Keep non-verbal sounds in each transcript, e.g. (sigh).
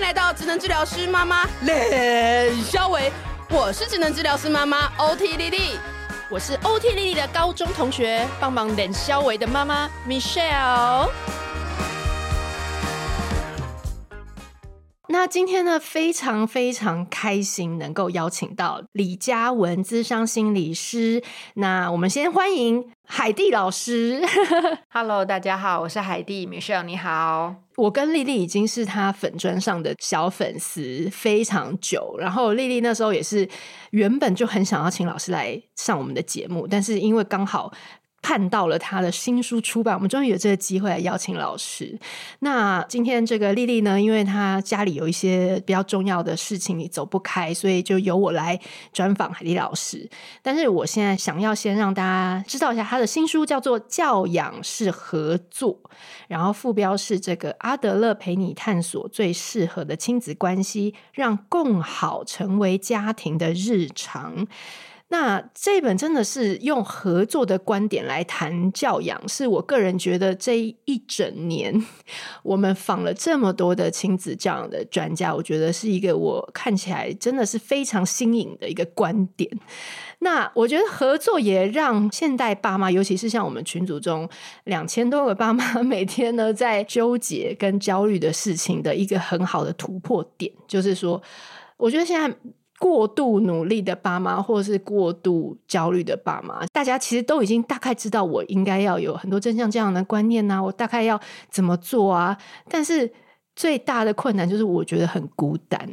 迎来到智能治疗师妈妈冷肖维，我是智能治疗师妈妈 OT 丽丽，我是 OT 丽丽的高中同学，帮忙冷肖维的妈妈 Michelle。那今天呢，非常非常开心能够邀请到李嘉文资商心理师。那我们先欢迎海蒂老师。(laughs) Hello，大家好，我是海蒂 Michelle，你好。我跟丽丽已经是她粉砖上的小粉丝非常久，然后丽丽那时候也是原本就很想要请老师来上我们的节目，但是因为刚好。看到了他的新书出版，我们终于有这个机会来邀请老师。那今天这个丽丽呢，因为她家里有一些比较重要的事情，你走不开，所以就由我来专访海丽老师。但是我现在想要先让大家知道一下，他的新书叫做《教养是合作》，然后副标是这个阿德勒陪你探索最适合的亲子关系，让共好成为家庭的日常。那这本真的是用合作的观点来谈教养，是我个人觉得这一整年我们访了这么多的亲子教养的专家，我觉得是一个我看起来真的是非常新颖的一个观点。那我觉得合作也让现代爸妈，尤其是像我们群组中两千多个爸妈，(laughs) 每天呢在纠结跟焦虑的事情的一个很好的突破点，就是说，我觉得现在。过度努力的爸妈，或者是过度焦虑的爸妈，大家其实都已经大概知道，我应该要有很多真相这样的观念呐、我大概要怎么做啊？但是最大的困难就是，我觉得很孤单。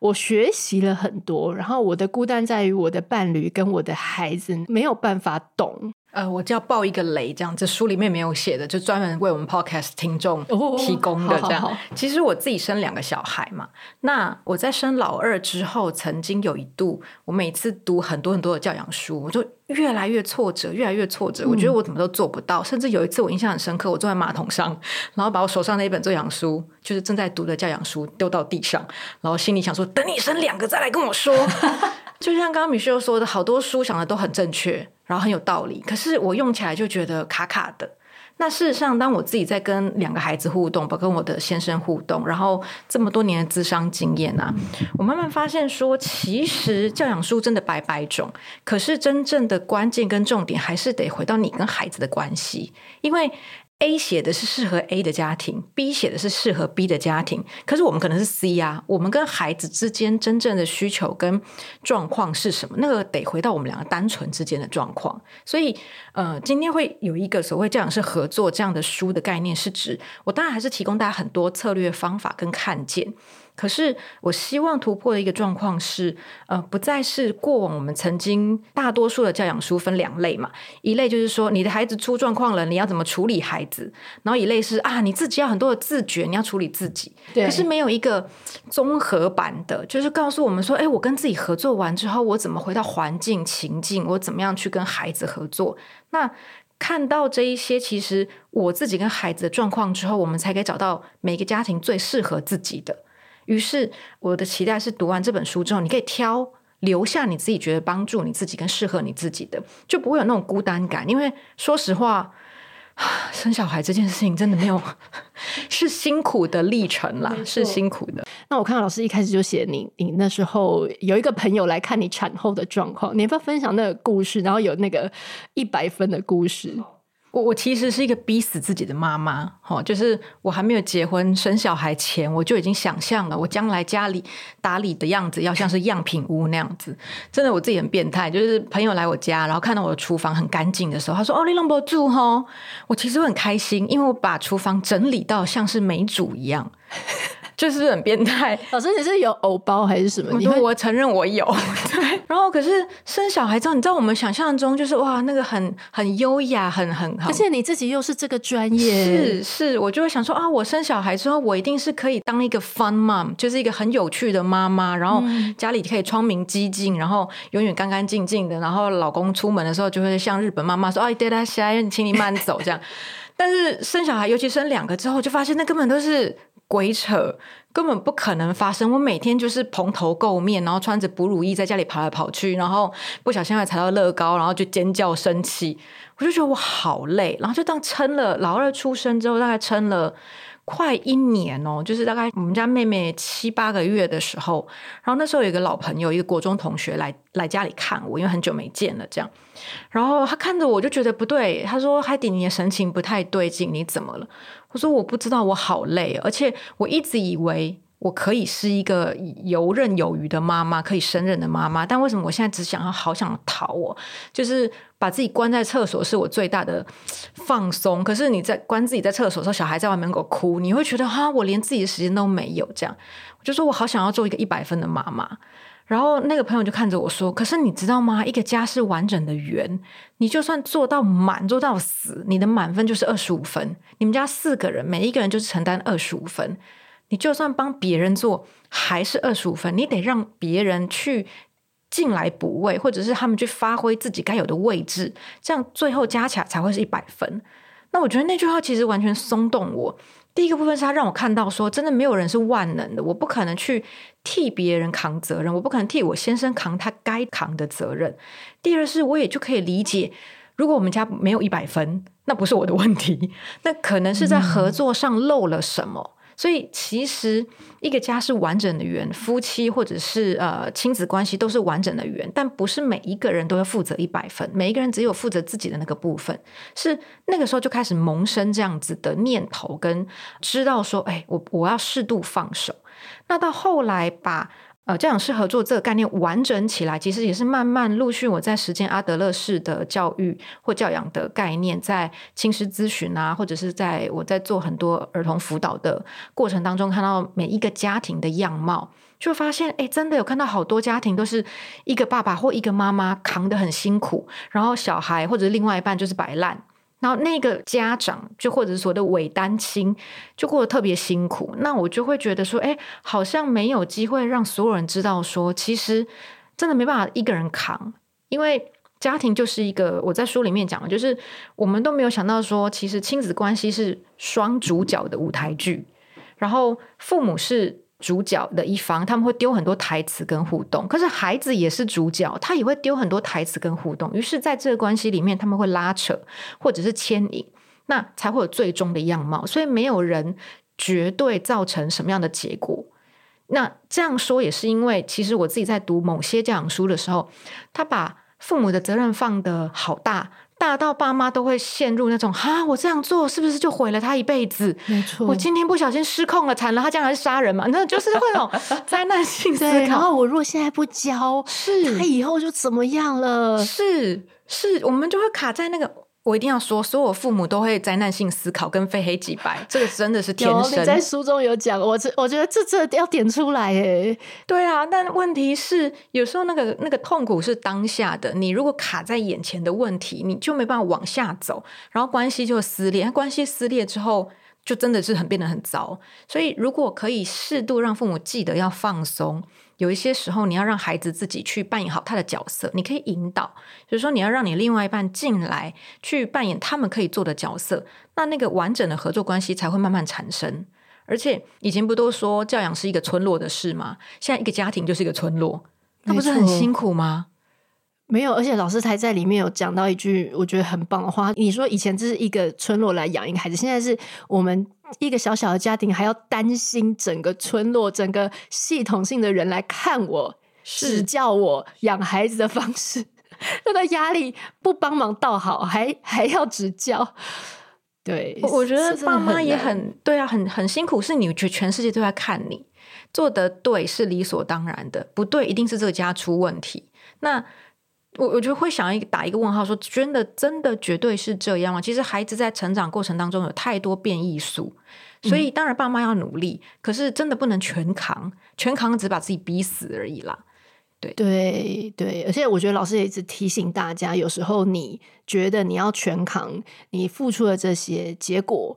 我学习了很多，然后我的孤单在于我的伴侣跟我的孩子没有办法懂。呃，我就要爆一个雷，这样这书里面没有写的，就专门为我们 podcast 听众提供的这样。哦、好好好，其实我自己生两个小孩嘛，那我在生老二之后，曾经有一度，我每次读很多很多的教养书，我就越来越挫折，越来越挫折。我觉得我怎么都做不到，嗯、甚至有一次我印象很深刻，我坐在马桶上，然后把我手上那一本教养书，就是正在读的教养书丢到地上，然后心里想说，等你生两个再来跟我说。(laughs) 就像刚刚 Michelle 说的，好多书想的都很正确。然后很有道理，可是我用起来就觉得卡卡的。那事实上，当我自己在跟两个孩子互动，包括跟我的先生互动，然后这么多年的智商经验啊，我慢慢发现说，其实教养书真的百百种，可是真正的关键跟重点还是得回到你跟孩子的关系，因为。A 写的是适合 A 的家庭，B 写的是适合 B 的家庭。可是我们可能是 C 啊，我们跟孩子之间真正的需求跟状况是什么？那个得回到我们两个单纯之间的状况。所以，呃，今天会有一个所谓这样是合作这样的书的概念，是指我当然还是提供大家很多策略方法跟看见。可是，我希望突破的一个状况是，呃，不再是过往我们曾经大多数的教养书分两类嘛，一类就是说你的孩子出状况了，你要怎么处理孩子，然后一类是啊，你自己要很多的自觉，你要处理自己。对。可是没有一个综合版的，就是告诉我们说，哎，我跟自己合作完之后，我怎么回到环境情境，我怎么样去跟孩子合作？那看到这一些，其实我自己跟孩子的状况之后，我们才可以找到每个家庭最适合自己的。于是，我的期待是读完这本书之后，你可以挑留下你自己觉得帮助你自己跟适合你自己的，就不会有那种孤单感。因为说实话，(sighs) 生小孩这件事情真的没有 (laughs) 是辛苦的历程啦，是辛苦的。那我看到老师一开始就写你，你那时候有一个朋友来看你产后的状况，你要不要分享那个故事？然后有那个一百分的故事。我我其实是一个逼死自己的妈妈，齁，就是我还没有结婚生小孩前，我就已经想象了我将来家里打理的样子要像是样品屋那样子。真的，我自己很变态，就是朋友来我家，然后看到我的厨房很干净的时候，他说：“哦，你弄不住齁。”我其实很开心，因为我把厨房整理到像是美主一样。就是很变态，(laughs) 老师你是有偶包还是什么？因为我承认我有，(laughs) 对。(laughs) 然后可是生小孩之后，你知道我们想象中就是哇，那个很很优雅，很很好。而且你自己又是这个专业，是是，我就会想说啊，我生小孩之后，我一定是可以当一个 fun mom，就是一个很有趣的妈妈，然后家里可以窗明几净，然后永远干干净净的，然后老公出门的时候就会像日本妈妈说，哎，带他下，请你慢走这样。但是生小孩，尤其生两个之后，就发现那根本都是。鬼扯，根本不可能发生。我每天就是蓬头垢面，然后穿着哺乳衣在家里跑来跑去，然后不小心还踩到乐高，然后就尖叫生气。我就觉得我好累，然后就当撑了老二出生之后，大概撑了快一年哦，就是大概我们家妹妹七八个月的时候，然后那时候有一个老朋友，一个国中同学来来家里看我，因为很久没见了，这样，然后他看着我就觉得不对，他说：“海蒂，你的神情不太对劲，你怎么了？”我说：“我不知道，我好累，而且我一直以为。”我可以是一个游刃有余的妈妈，可以胜任的妈妈，但为什么我现在只想要好想逃？我就是把自己关在厕所，是我最大的放松。可是你在关自己在厕所的时候，小孩在外面给我哭，你会觉得哈，我连自己的时间都没有。这样，我就说我好想要做一个一百分的妈妈。然后那个朋友就看着我说：“可是你知道吗？一个家是完整的圆，你就算做到满，做到死，你的满分就是二十五分。你们家四个人，每一个人就是承担二十五分。”你就算帮别人做，还是二十五分，你得让别人去进来补位，或者是他们去发挥自己该有的位置，这样最后加起来才会是一百分。那我觉得那句话其实完全松动我。第一个部分是他让我看到说，真的没有人是万能的，我不可能去替别人扛责任，我不可能替我先生扛他该扛的责任。第二是，我也就可以理解，如果我们家没有一百分，那不是我的问题，那可能是在合作上漏了什么。嗯所以，其实一个家是完整的圆，夫妻或者是呃亲子关系都是完整的圆，但不是每一个人都要负责一百分，每一个人只有负责自己的那个部分。是那个时候就开始萌生这样子的念头，跟知道说，哎，我我要适度放手。那到后来把。呃，教养式合作这个概念完整起来，其实也是慢慢陆续我在实践阿德勒式的教育或教养的概念，在亲师咨询啊，或者是在我在做很多儿童辅导的过程当中，看到每一个家庭的样貌，就发现，哎，真的有看到好多家庭都是一个爸爸或一个妈妈扛得很辛苦，然后小孩或者另外一半就是摆烂。然后那个家长就或者是所谓的伪单亲，就过得特别辛苦。那我就会觉得说，哎，好像没有机会让所有人知道说，其实真的没办法一个人扛，因为家庭就是一个我在书里面讲的，就是我们都没有想到说，其实亲子关系是双主角的舞台剧，然后父母是。主角的一方，他们会丢很多台词跟互动，可是孩子也是主角，他也会丢很多台词跟互动。于是，在这个关系里面，他们会拉扯或者是牵引，那才会有最终的样貌。所以，没有人绝对造成什么样的结果。那这样说也是因为，其实我自己在读某些教养书的时候，他把父母的责任放得好大。大到爸妈都会陷入那种哈，我这样做是不是就毁了他一辈子？没错，我今天不小心失控了，惨了，他将来是杀人嘛？那就是会有 (laughs) 灾难性思考。然后我如果现在不教，是他以后就怎么样了？是是，我们就会卡在那个。我一定要说，所有父母都会灾难性思考跟非黑即白，这个真的是天生。你在书中有讲，我这我觉得这这要点出来诶。对啊，但问题是，有时候那个那个痛苦是当下的，你如果卡在眼前的问题，你就没办法往下走，然后关系就撕裂。关系撕裂之后，就真的是很变得很糟。所以，如果可以适度让父母记得要放松。有一些时候，你要让孩子自己去扮演好他的角色，你可以引导，就是说你要让你另外一半进来去扮演他们可以做的角色，那那个完整的合作关系才会慢慢产生。而且以前不都说教养是一个村落的事吗？现在一个家庭就是一个村落，那不是很辛苦吗？没有，而且老师才在里面有讲到一句我觉得很棒的话。你说以前这是一个村落来养一个孩子，现在是我们一个小小的家庭，还要担心整个村落、整个系统性的人来看我、指教我养孩子的方式，(laughs) 那个压力不帮忙倒好，还还要指教。对，我觉得爸妈也很对啊，很很辛苦。是你觉全世界都在看你做的对是理所当然的，不对一定是这个家出问题。那。我我就会想一打一个问号，说真的，真的绝对是这样吗？其实孩子在成长过程当中有太多变异数，所以当然爸妈要努力，嗯、可是真的不能全扛，全扛只把自己逼死而已啦。对对对，而且我觉得老师也一直提醒大家，有时候你觉得你要全扛，你付出了这些结果。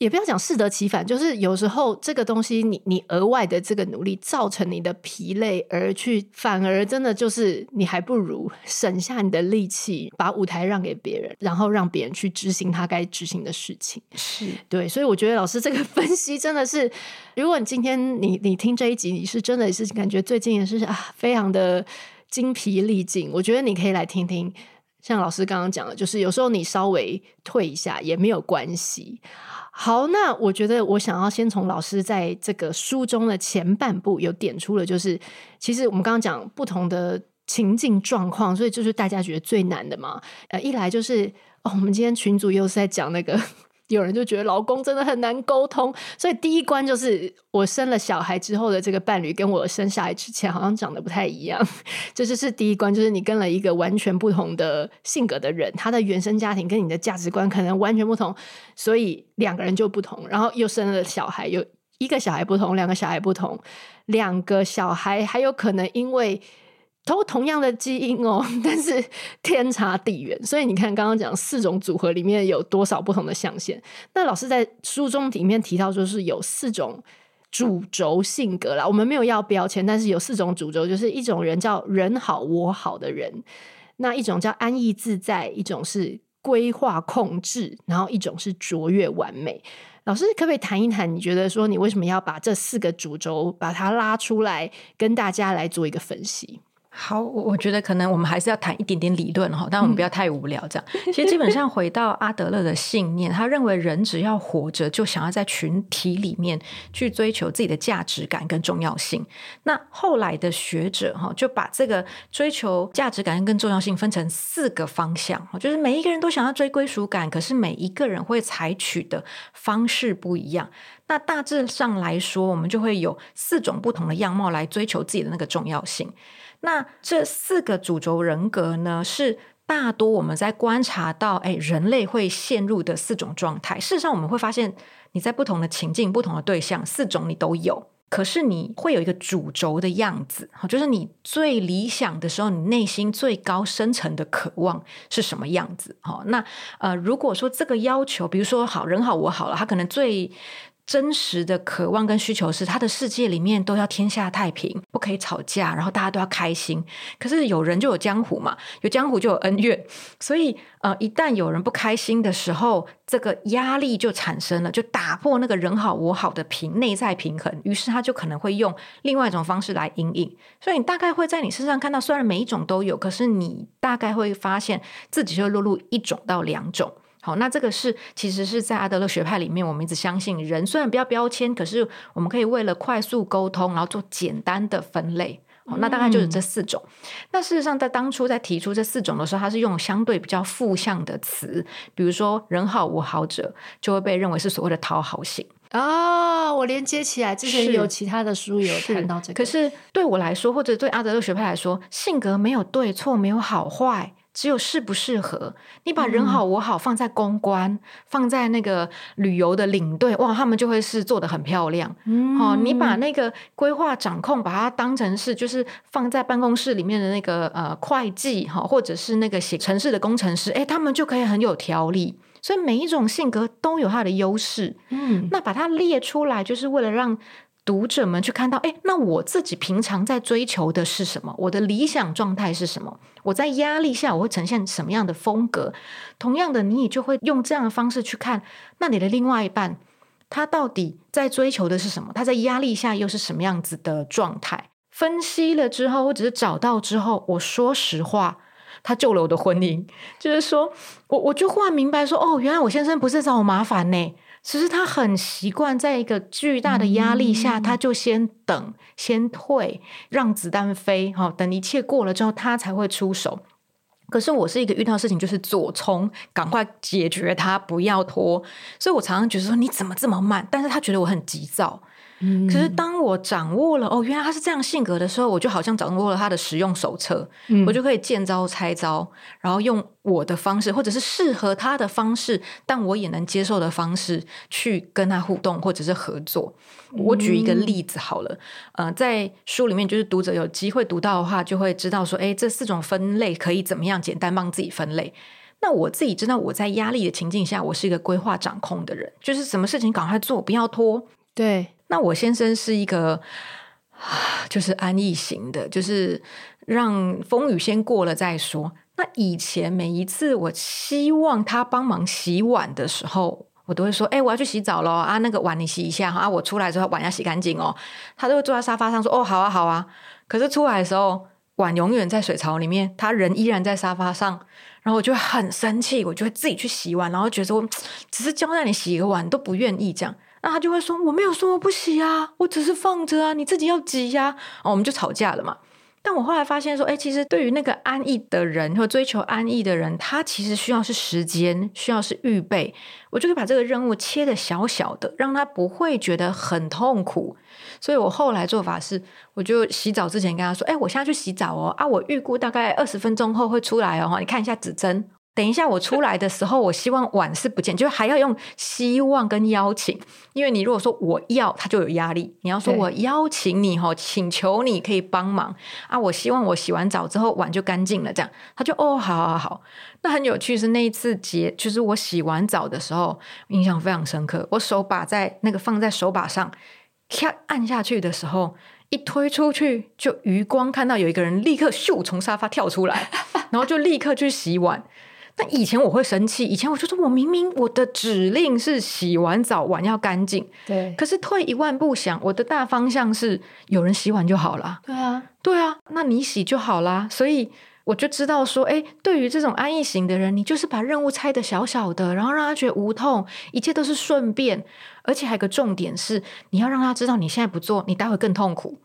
也不要讲适得其反，就是有时候这个东西你，你你额外的这个努力造成你的疲累，而去反而真的就是你还不如省下你的力气，把舞台让给别人，然后让别人去执行他该执行的事情。是对，所以我觉得老师这个分析真的是，如果你今天你你听这一集，你是真的是感觉最近也是啊，非常的精疲力尽，我觉得你可以来听听。像老师刚刚讲的，就是有时候你稍微退一下也没有关系。好，那我觉得我想要先从老师在这个书中的前半部有点出了，就是其实我们刚刚讲不同的情境状况，所以就是大家觉得最难的嘛。呃，一来就是哦，我们今天群组又是在讲那个。有人就觉得老公真的很难沟通，所以第一关就是我生了小孩之后的这个伴侣跟我生下来之前好像长得不太一样，这就是，第一关，就是你跟了一个完全不同的性格的人，他的原生家庭跟你的价值观可能完全不同，所以两个人就不同，然后又生了小孩，有一个小孩不同，两个小孩不同，两个小孩还有可能因为。都同样的基因哦，(laughs) 但是天差地远。所以你看，刚刚讲四种组合里面有多少不同的象限？那老师在书中里面提到，就是有四种主轴性格啦。我们没有要标签，但是有四种主轴，就是一种人叫人好我好的人，那一种叫安逸自在，一种是规划控制，然后一种是卓越完美。老师可不可以谈一谈？你觉得说你为什么要把这四个主轴把它拉出来，跟大家来做一个分析？好，我我觉得可能我们还是要谈一点点理论哈，但我们不要太无聊。这样，其实基本上回到阿德勒的信念，他认为人只要活着，就想要在群体里面去追求自己的价值感跟重要性。那后来的学者哈，就把这个追求价值感跟重要性分成四个方向，就是每一个人都想要追归属感，可是每一个人会采取的方式不一样。那大致上来说，我们就会有四种不同的样貌来追求自己的那个重要性。那这四个主轴人格呢，是大多我们在观察到，哎，人类会陷入的四种状态。事实上，我们会发现，你在不同的情境、不同的对象，四种你都有。可是你会有一个主轴的样子，就是你最理想的时候，你内心最高深层的渴望是什么样子？那呃，如果说这个要求，比如说好人好我好了，他可能最。真实的渴望跟需求是，他的世界里面都要天下太平，不可以吵架，然后大家都要开心。可是有人就有江湖嘛，有江湖就有恩怨，所以呃，一旦有人不开心的时候，这个压力就产生了，就打破那个人好我好的平内在平衡，于是他就可能会用另外一种方式来因应。所以你大概会在你身上看到，虽然每一种都有，可是你大概会发现自己就落入一种到两种。好，那这个是其实是在阿德勒学派里面，我们一直相信人虽然不要标签，可是我们可以为了快速沟通，然后做简单的分类。好，那大概就是这四种。嗯、那事实上，在当初在提出这四种的时候，它是用相对比较负向的词，比如说人好我好者，就会被认为是所谓的讨好型。哦，我连接起来，之前有其他的书有谈到这个。可是对我来说，或者对阿德勒学派来说，性格没有对错，没有好坏。只有适不适合，你把人好我好放在公关，嗯、放在那个旅游的领队，哇，他们就会是做的很漂亮。嗯，哦，你把那个规划掌控，把它当成是就是放在办公室里面的那个呃会计哈，或者是那个写城市的工程师，哎，他们就可以很有条理。所以每一种性格都有它的优势。嗯，那把它列出来，就是为了让。读者们去看到，哎，那我自己平常在追求的是什么？我的理想状态是什么？我在压力下我会呈现什么样的风格？同样的，你也就会用这样的方式去看，那你的另外一半，他到底在追求的是什么？他在压力下又是什么样子的状态？分析了之后，或者是找到之后，我说实话，他救了我的婚姻，就是说我我就忽然明白说，哦，原来我先生不是找我麻烦呢。其实他很习惯在一个巨大的压力下，嗯、他就先等、先退，让子弹飞。好，等一切过了之后，他才会出手。可是我是一个遇到事情就是左冲，赶快解决它，不要拖。所以我常常觉得说，你怎么这么慢？但是他觉得我很急躁。可是当我掌握了哦，原来他是这样性格的时候，我就好像掌握了他的使用手册，嗯、我就可以见招拆招，然后用我的方式，或者是适合他的方式，但我也能接受的方式去跟他互动，或者是合作。我举一个例子好了，嗯、呃，在书里面，就是读者有机会读到的话，就会知道说，哎，这四种分类可以怎么样简单帮自己分类。那我自己知道，我在压力的情境下，我是一个规划掌控的人，就是什么事情赶快做，不要拖。对。那我先生是一个，就是安逸型的，就是让风雨先过了再说。那以前每一次我希望他帮忙洗碗的时候，我都会说：“哎、我要去洗澡了啊，那个碗你洗一下啊，我出来之后碗要洗干净哦。”他都会坐在沙发上说：“哦，好啊，好啊。”可是出来的时候，碗永远在水槽里面，他人依然在沙发上。然后我就很生气，我就会自己去洗碗，然后觉得我只是交代你洗一个碗都不愿意这样，那他就会说我没有说我不洗啊，我只是放着啊，你自己要挤呀，哦，我们就吵架了嘛。但我后来发现说，哎，其实对于那个安逸的人或追求安逸的人，他其实需要是时间，需要是预备。我就会把这个任务切得小小的，让他不会觉得很痛苦。所以我后来做法是，我就洗澡之前跟他说，哎，我现在去洗澡哦，啊，我预估大概二十分钟后会出来哦，你看一下指针。等一下，我出来的时候，我希望碗是不见，就还要用希望跟邀请，因为你如果说我要，他就有压力。你要说我邀请你哈，请求你可以帮忙啊，我希望我洗完澡之后碗就干净了，这样他就哦，好好好。那很有趣是那一次节，就是我洗完澡的时候，印象非常深刻。我手把在那个放在手把上，咔按下去的时候，一推出去，就余光看到有一个人立刻咻从沙发跳出来，然后就立刻去洗碗。那以前我会生气，以前我就说，我明明我的指令是洗完澡碗要干净，对。可是退一万步想，我的大方向是有人洗碗就好了，对啊，对啊，那你洗就好啦。所以我就知道说，哎，对于这种安逸型的人，你就是把任务拆的小小的，然后让他觉得无痛，一切都是顺便，而且还有个重点是，你要让他知道你现在不做，你待会更痛苦。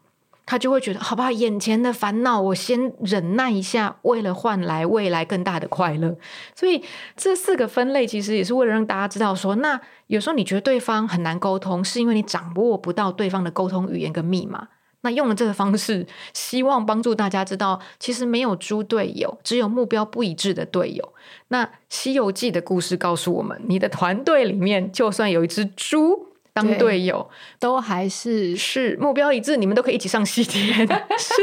他就会觉得，好吧，眼前的烦恼我先忍耐一下，为了换来未来更大的快乐。所以这四个分类其实也是为了让大家知道说，那有时候你觉得对方很难沟通，是因为你掌握不到对方的沟通语言跟密码。那用了这个方式，希望帮助大家知道，其实没有猪队友，只有目标不一致的队友。那《西游记》的故事告诉我们，你的团队里面就算有一只猪。当队友都还是是目标一致，你们都可以一起上西天。(laughs) 是，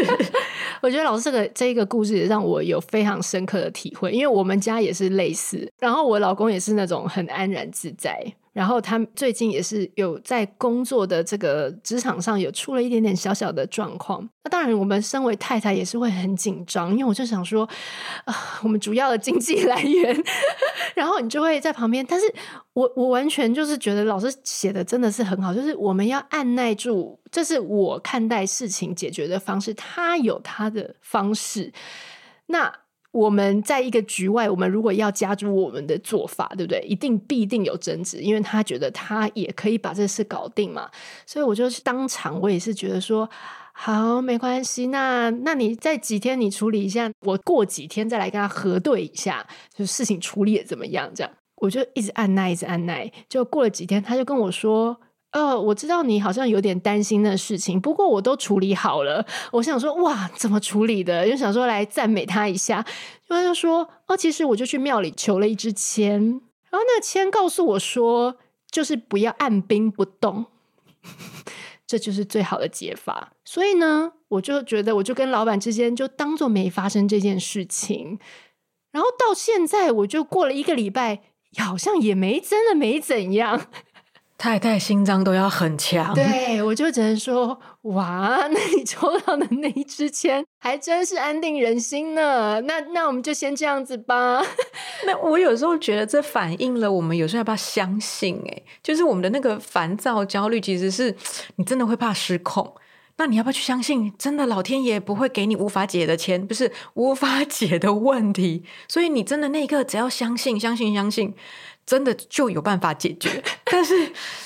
我觉得老师这个这一个故事也让我有非常深刻的体会，因为我们家也是类似，然后我老公也是那种很安然自在。然后他最近也是有在工作的这个职场上有出了一点点小小的状况。那当然，我们身为太太也是会很紧张，因为我就想说，啊，我们主要的经济 (laughs) 来源，(laughs) 然后你就会在旁边。但是我我完全就是觉得老师写的真的是很好，就是我们要按捺住，这是我看待事情解决的方式，他有他的方式。那。我们在一个局外，我们如果要加入我们的做法，对不对？一定必定有争执，因为他觉得他也可以把这事搞定嘛。所以我就当场，我也是觉得说，好，没关系，那那你再几天你处理一下，我过几天再来跟他核对一下，就事情处理的怎么样？这样，我就一直按捺，一直按捺，就过了几天，他就跟我说。哦，我知道你好像有点担心的事情，不过我都处理好了。我想说，哇，怎么处理的？又想说来赞美他一下。他就说，哦，其实我就去庙里求了一支签，然后那签告诉我说，就是不要按兵不动，(laughs) 这就是最好的解法。所以呢，我就觉得，我就跟老板之间就当做没发生这件事情。然后到现在，我就过了一个礼拜，好像也没真的没怎样。太太心脏都要很强，对，我就只能说，哇，(laughs) 那你抽到的那一支签还真是安定人心呢。那那我们就先这样子吧。(laughs) 那我有时候觉得这反映了我们有时候要不要相信？哎，就是我们的那个烦躁、焦虑，其实是你真的会怕失控。那你要不要去相信？真的老天爷不会给你无法解的钱，不是无法解的问题。所以你真的那一刻只要相信，相信，相信。真的就有办法解决，(laughs) 但是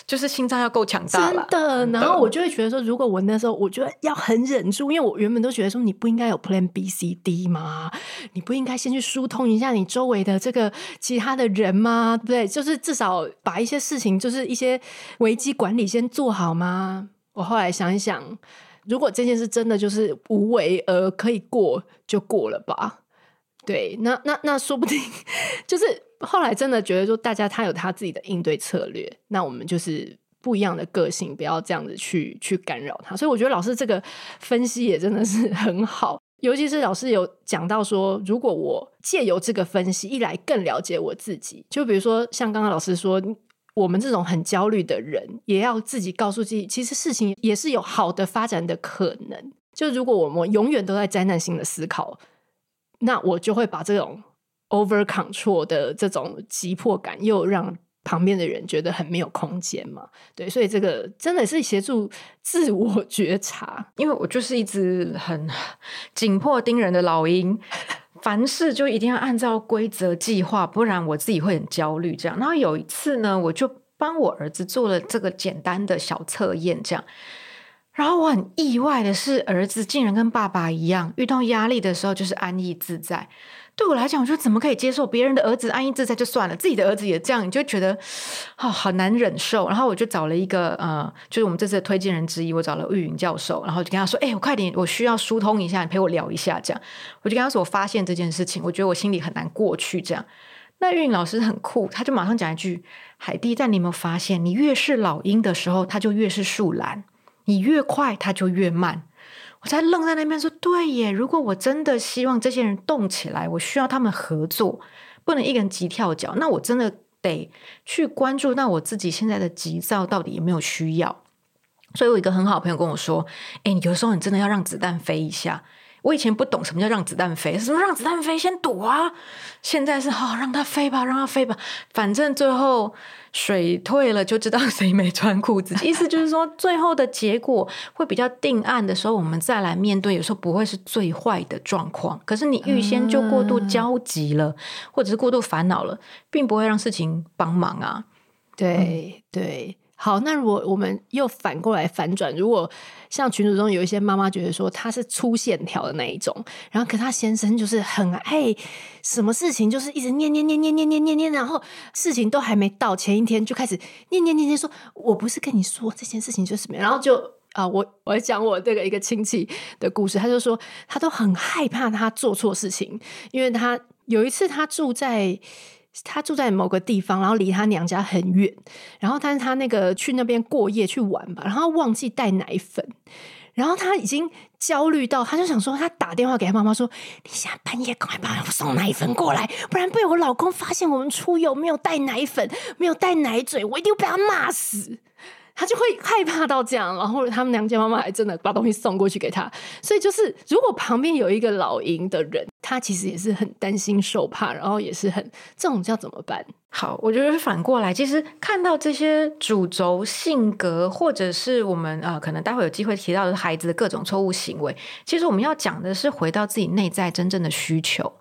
就是心脏要够强大了。真的，然后我就会觉得说，如果我那时候，我觉得要很忍住，因为我原本都觉得说，你不应该有 Plan B、C、D 吗？你不应该先去疏通一下你周围的这个其他的人吗？对不对？就是至少把一些事情，就是一些危机管理先做好吗？我后来想一想，如果这件事真的就是无为而可以过，就过了吧。对，那那那说不定就是后来真的觉得说，大家他有他自己的应对策略，那我们就是不一样的个性，不要这样子去去干扰他。所以我觉得老师这个分析也真的是 (laughs) 很好，尤其是老师有讲到说，如果我借由这个分析，一来更了解我自己，就比如说像刚刚老师说，我们这种很焦虑的人，也要自己告诉自己，其实事情也是有好的发展的可能。就如果我们永远都在灾难性的思考。那我就会把这种 over control 的这种急迫感，又让旁边的人觉得很没有空间嘛。对，所以这个真的是协助自我觉察，因为我就是一只很紧迫盯人的老鹰。(laughs) 凡事就一定要按照规则计划，不然我自己会很焦虑。这样，然后有一次呢，我就帮我儿子做了这个简单的小测验，这样。然后我很意外的是，儿子竟然跟爸爸一样，遇到压力的时候就是安逸自在。对我来讲，我说怎么可以接受别人的儿子安逸自在就算了，自己的儿子也这样，你就觉得哦，好难忍受。然后我就找了一个呃，就是我们这次的推荐人之一，我找了玉云教授，然后就跟他说：“哎，我快点，我需要疏通一下，你陪我聊一下。”这样，我就跟他说：“我发现这件事情，我觉得我心里很难过去。”这样，那玉云老师很酷，他就马上讲一句：“海蒂，但你有没有发现，你越是老鹰的时候，他就越是树懒。”你越快，他就越慢。我才愣在那边说：“对耶！如果我真的希望这些人动起来，我需要他们合作，不能一个人急跳脚。那我真的得去关注那我自己现在的急躁到底有没有需要。”所以，我一个很好的朋友跟我说：“哎，有时候你真的要让子弹飞一下。”我以前不懂什么叫让子弹飞，什么让子弹飞先躲啊。现在是好、哦、让它飞吧，让它飞吧，反正最后水退了就知道谁没穿裤子。意思就是说，最后的结果会比较定案的时候，我们再来面对，有时候不会是最坏的状况。可是你预先就过度焦急了，嗯、或者是过度烦恼了，并不会让事情帮忙啊。对对。好，那如果我们又反过来反转，如果像群组中有一些妈妈觉得说她是粗线条的那一种，然后可她先生就是很爱什么事情就是一直念念念念念念念念，然后事情都还没到前一天就开始念念念念说，我不是跟你说这件事情就是什么，然后就啊，我我要讲我这个一个亲戚的故事，他就说他都很害怕他做错事情，因为他有一次他住在。他住在某个地方，然后离他娘家很远，然后但是他那个去那边过夜去玩吧，然后忘记带奶粉，然后他已经焦虑到，他就想说，他打电话给他妈妈说：“你现在半夜赶快帮我送奶粉过来，不然被我老公发现我们出游没有带奶粉，没有带奶嘴，我一定被他骂死。”他就会害怕到这样，然后他们娘家妈妈还真的把东西送过去给他。所以就是，如果旁边有一个老鹰的人，他其实也是很担心受怕，然后也是很这种叫怎么办？好，我觉得是反过来，其实看到这些主轴性格，或者是我们呃，可能待会有机会提到的孩子的各种错误行为，其实我们要讲的是回到自己内在真正的需求。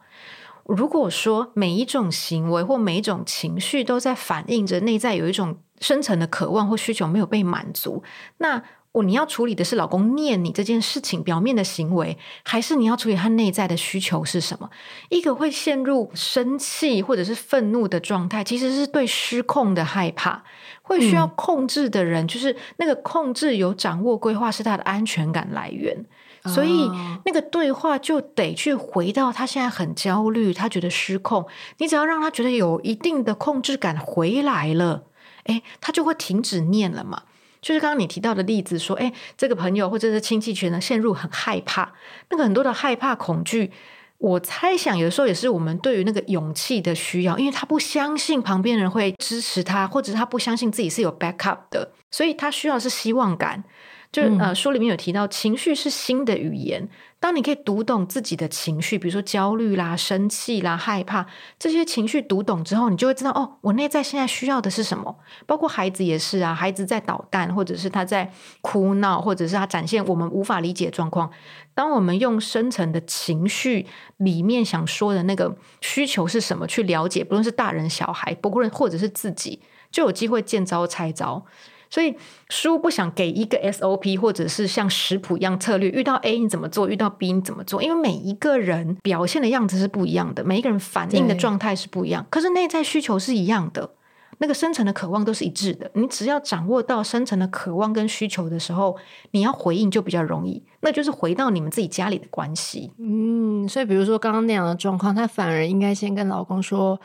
如果说每一种行为或每一种情绪都在反映着内在有一种。深层的渴望或需求没有被满足，那我你要处理的是老公念你这件事情表面的行为，还是你要处理他内在的需求是什么？一个会陷入生气或者是愤怒的状态，其实是对失控的害怕，会需要控制的人，嗯、就是那个控制有掌握规划是他的安全感来源，所以那个对话就得去回到他现在很焦虑，他觉得失控，你只要让他觉得有一定的控制感回来了。哎，他就会停止念了嘛。就是刚刚你提到的例子，说，哎，这个朋友或者是亲戚群呢，陷入很害怕，那个很多的害怕、恐惧，我猜想有的时候也是我们对于那个勇气的需要，因为他不相信旁边人会支持他，或者是他不相信自己是有 backup 的，所以他需要是希望感。就呃，书里面有提到，情绪是新的语言。当你可以读懂自己的情绪，比如说焦虑啦、生气啦、害怕这些情绪，读懂之后，你就会知道哦，我内在现在需要的是什么。包括孩子也是啊，孩子在捣蛋，或者是他在哭闹，或者是他展现我们无法理解的状况。当我们用深层的情绪里面想说的那个需求是什么去了解，不论是大人小孩，不论或者是自己，就有机会见招拆招。所以书不想给一个 SOP，或者是像食谱一样策略，遇到 A 你怎么做，遇到 B 你怎么做？因为每一个人表现的样子是不一样的，每一个人反应的状态是不一样，可是内在需求是一样的，那个深层的渴望都是一致的。你只要掌握到深层的渴望跟需求的时候，你要回应就比较容易。那就是回到你们自己家里的关系。嗯，所以比如说刚刚那样的状况，他反而应该先跟老公说：“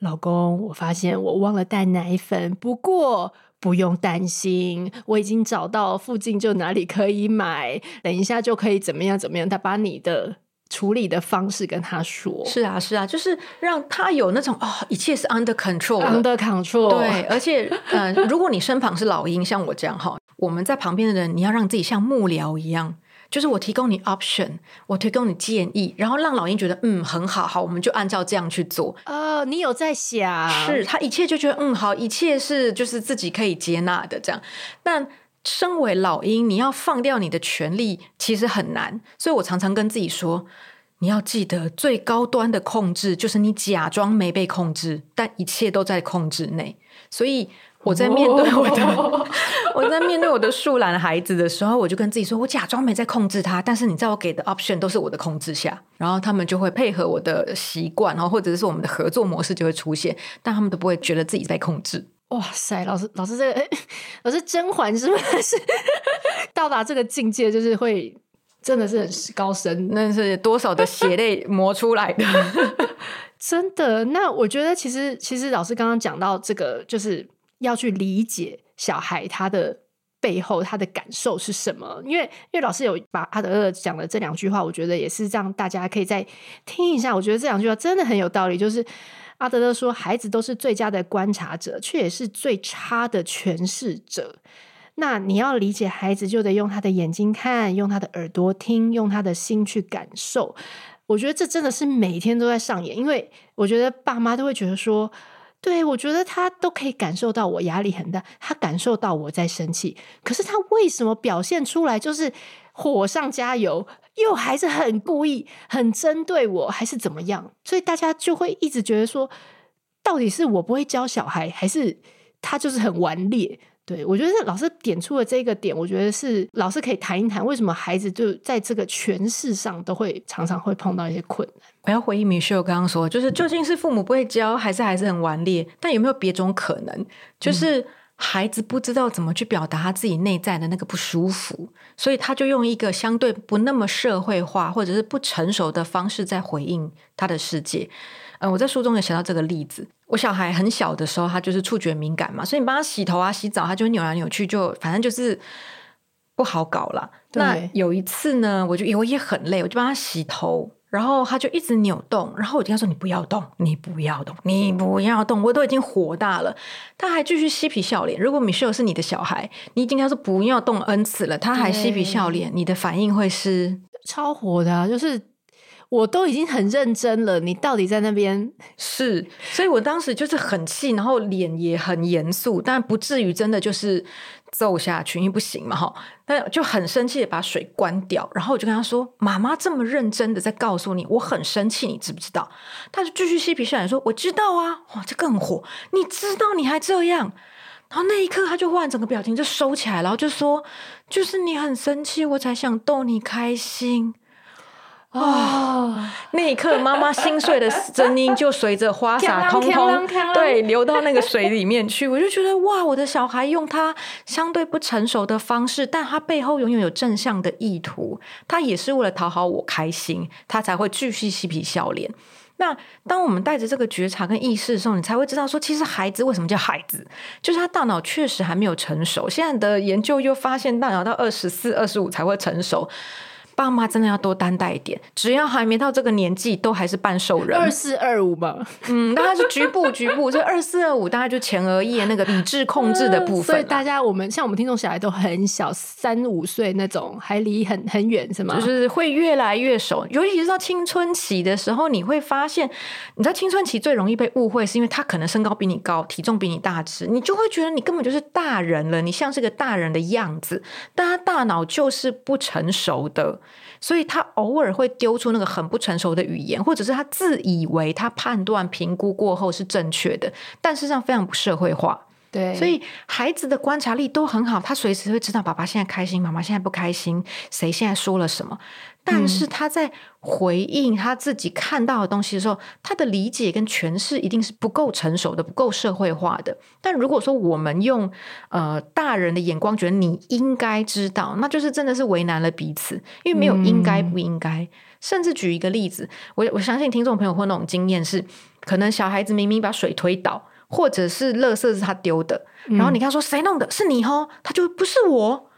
老公，我发现我忘了带奶粉，不过。”不用担心，我已经找到附近就哪里可以买，等一下就可以怎么样怎么样。他把你的处理的方式跟他说。是啊，是啊，就是让他有那种哦，一切是 under control，under control。对，而且呃，如果你身旁是老鹰，像我这样哈，我们在旁边的人，你要让自己像幕僚一样。就是我提供你 option，我提供你建议，然后让老鹰觉得嗯很好，好，我们就按照这样去做。哦，你有在想，是他一切就觉得嗯好，一切是就是自己可以接纳的这样。但身为老鹰，你要放掉你的权利其实很难，所以我常常跟自己说。你要记得，最高端的控制就是你假装没被控制，但一切都在控制内。所以我在面对我的、哦、(laughs) 我在面对我的树懒孩子的时候，我就跟自己说，我假装没在控制他，但是你在我给的 option 都是我的控制下，然后他们就会配合我的习惯，然后或者是我们的合作模式就会出现，但他们都不会觉得自己在控制。哇塞，老师，老师这个，老师甄嬛是不是到达这个境界，就是会真的是很高深，那是多少的血泪磨出来的，(laughs) 真的。那我觉得，其实，其实老师刚刚讲到这个，就是要去理解小孩他的背后他的感受是什么。因为，因为老师有把阿德勒讲的这两句话，我觉得也是让大家可以再听一下。我觉得这两句话真的很有道理，就是。阿德勒说：“孩子都是最佳的观察者，却也是最差的诠释者。那你要理解孩子，就得用他的眼睛看，用他的耳朵听，用他的心去感受。我觉得这真的是每天都在上演，因为我觉得爸妈都会觉得说，对，我觉得他都可以感受到我压力很大，他感受到我在生气，可是他为什么表现出来就是火上加油？”又还是很故意、很针对我，还是怎么样？所以大家就会一直觉得说，到底是我不会教小孩，还是他就是很顽劣？对，我觉得老师点出了这个点，我觉得是老师可以谈一谈，为什么孩子就在这个诠释上都会常常会碰到一些困难。我要回应 Michelle 刚刚说，就是究竟是父母不会教，还是还是很顽劣？但有没有别种可能？就是。嗯孩子不知道怎么去表达他自己内在的那个不舒服，所以他就用一个相对不那么社会化或者是不成熟的方式在回应他的世界。嗯，我在书中也写到这个例子。我小孩很小的时候，他就是触觉敏感嘛，所以你帮他洗头啊、洗澡，他就扭来扭去，就反正就是不好搞了。那有一次呢，我就我也很累，我就帮他洗头。然后他就一直扭动，然后我就跟他说：“你不要动，你不要动，你不要动。”我都已经火大了，他还继续嬉皮笑脸。如果 Michelle 是你的小孩，你已经跟他说不要动 N 次了，他还嬉皮笑脸，你的反应会是超火的啊！就是我都已经很认真了，你到底在那边 (laughs) 是？所以我当时就是很气，然后脸也很严肃，但不至于真的就是。揍下去，因为不行嘛，哈，但就很生气的把水关掉，然后我就跟他说：“妈妈这么认真的在告诉你，我很生气，你知不知道？”他就继续嬉皮笑脸说：“我知道啊，哇，这更火，你知道你还这样。”然后那一刻他就忽然整个表情就收起来，然后就说：“就是你很生气，我才想逗你开心。”哦，那一刻 (laughs) (laughs) 妈妈心碎的声音就随着花洒通通对流到那个水里面去。我就觉得哇，我的小孩用他相对不成熟的方式，但他背后永远有正向的意图。他也是为了讨好我开心，他才会继续嬉皮笑脸。那当我们带着这个觉察跟意识的时候，你才会知道说，其实孩子为什么叫孩子，就是他大脑确实还没有成熟。现在的研究又发现，大脑到二十四、二十五才会成熟。爸妈真的要多担待一点，只要还没到这个年纪，都还是半兽人。二四二五吧，嗯，大概是局部局部，就二四二五，大概就前额叶那个理智控制的部分。所以大家，我们像我们听众小孩都很小，三五岁那种，还离很很远，是吗？就是会越来越熟，尤其是到青春期的时候，你会发现，你知道青春期最容易被误会，是因为他可能身高比你高，体重比你大只，你就会觉得你根本就是大人了，你像是个大人的样子，但他大脑就是不成熟的。所以他偶尔会丢出那个很不成熟的语言，或者是他自以为他判断评估过后是正确的，但事实上非常不社会化。对，所以孩子的观察力都很好，他随时会知道爸爸现在开心，妈妈现在不开心，谁现在说了什么。但是他在回应他自己看到的东西的时候，他的理解跟诠释一定是不够成熟的，不够社会化的。但如果说我们用呃大人的眼光，觉得你应该知道，那就是真的是为难了彼此，因为没有应该不应该。嗯、甚至举一个例子，我我相信听众朋友会那种经验是，可能小孩子明明把水推倒，或者是垃圾是他丢的，然后你跟他说谁弄的？是你哦，他就不是我。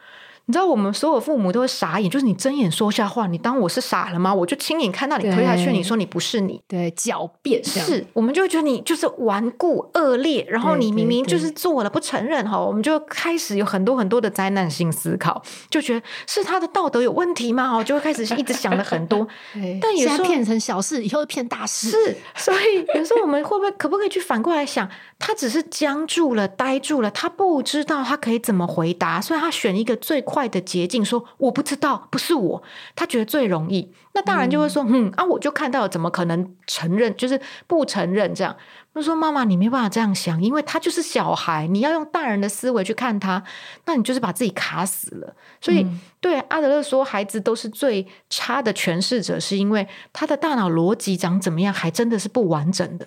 你知道我们所有父母都会傻眼，就是你睁眼说瞎话，你当我是傻了吗？我就亲眼看到你推下去，你说你不是你，对，狡辩是，我们就会觉得你就是顽固恶劣，然后你明明就是做了不承认哈，我们就开始有很多很多的灾难性思考，就觉得是他的道德有问题吗？哦，就会开始一直想了很多。(laughs) 但有时候骗成小事，以后骗大事。是，所以有时候我们会不会可不可以去反过来想，他只是僵住了、呆住了，他不知道他可以怎么回答，所以他选一个最坏的捷径，说我不知道，不是我，他觉得最容易。那大人就会说，嗯，嗯啊，我就看到了，怎么可能承认？就是不承认这样。他说：“妈妈，你没办法这样想，因为他就是小孩，你要用大人的思维去看他，那你就是把自己卡死了。所以，嗯、对阿德勒说，孩子都是最差的诠释者，是因为他的大脑逻辑长怎么样，还真的是不完整的。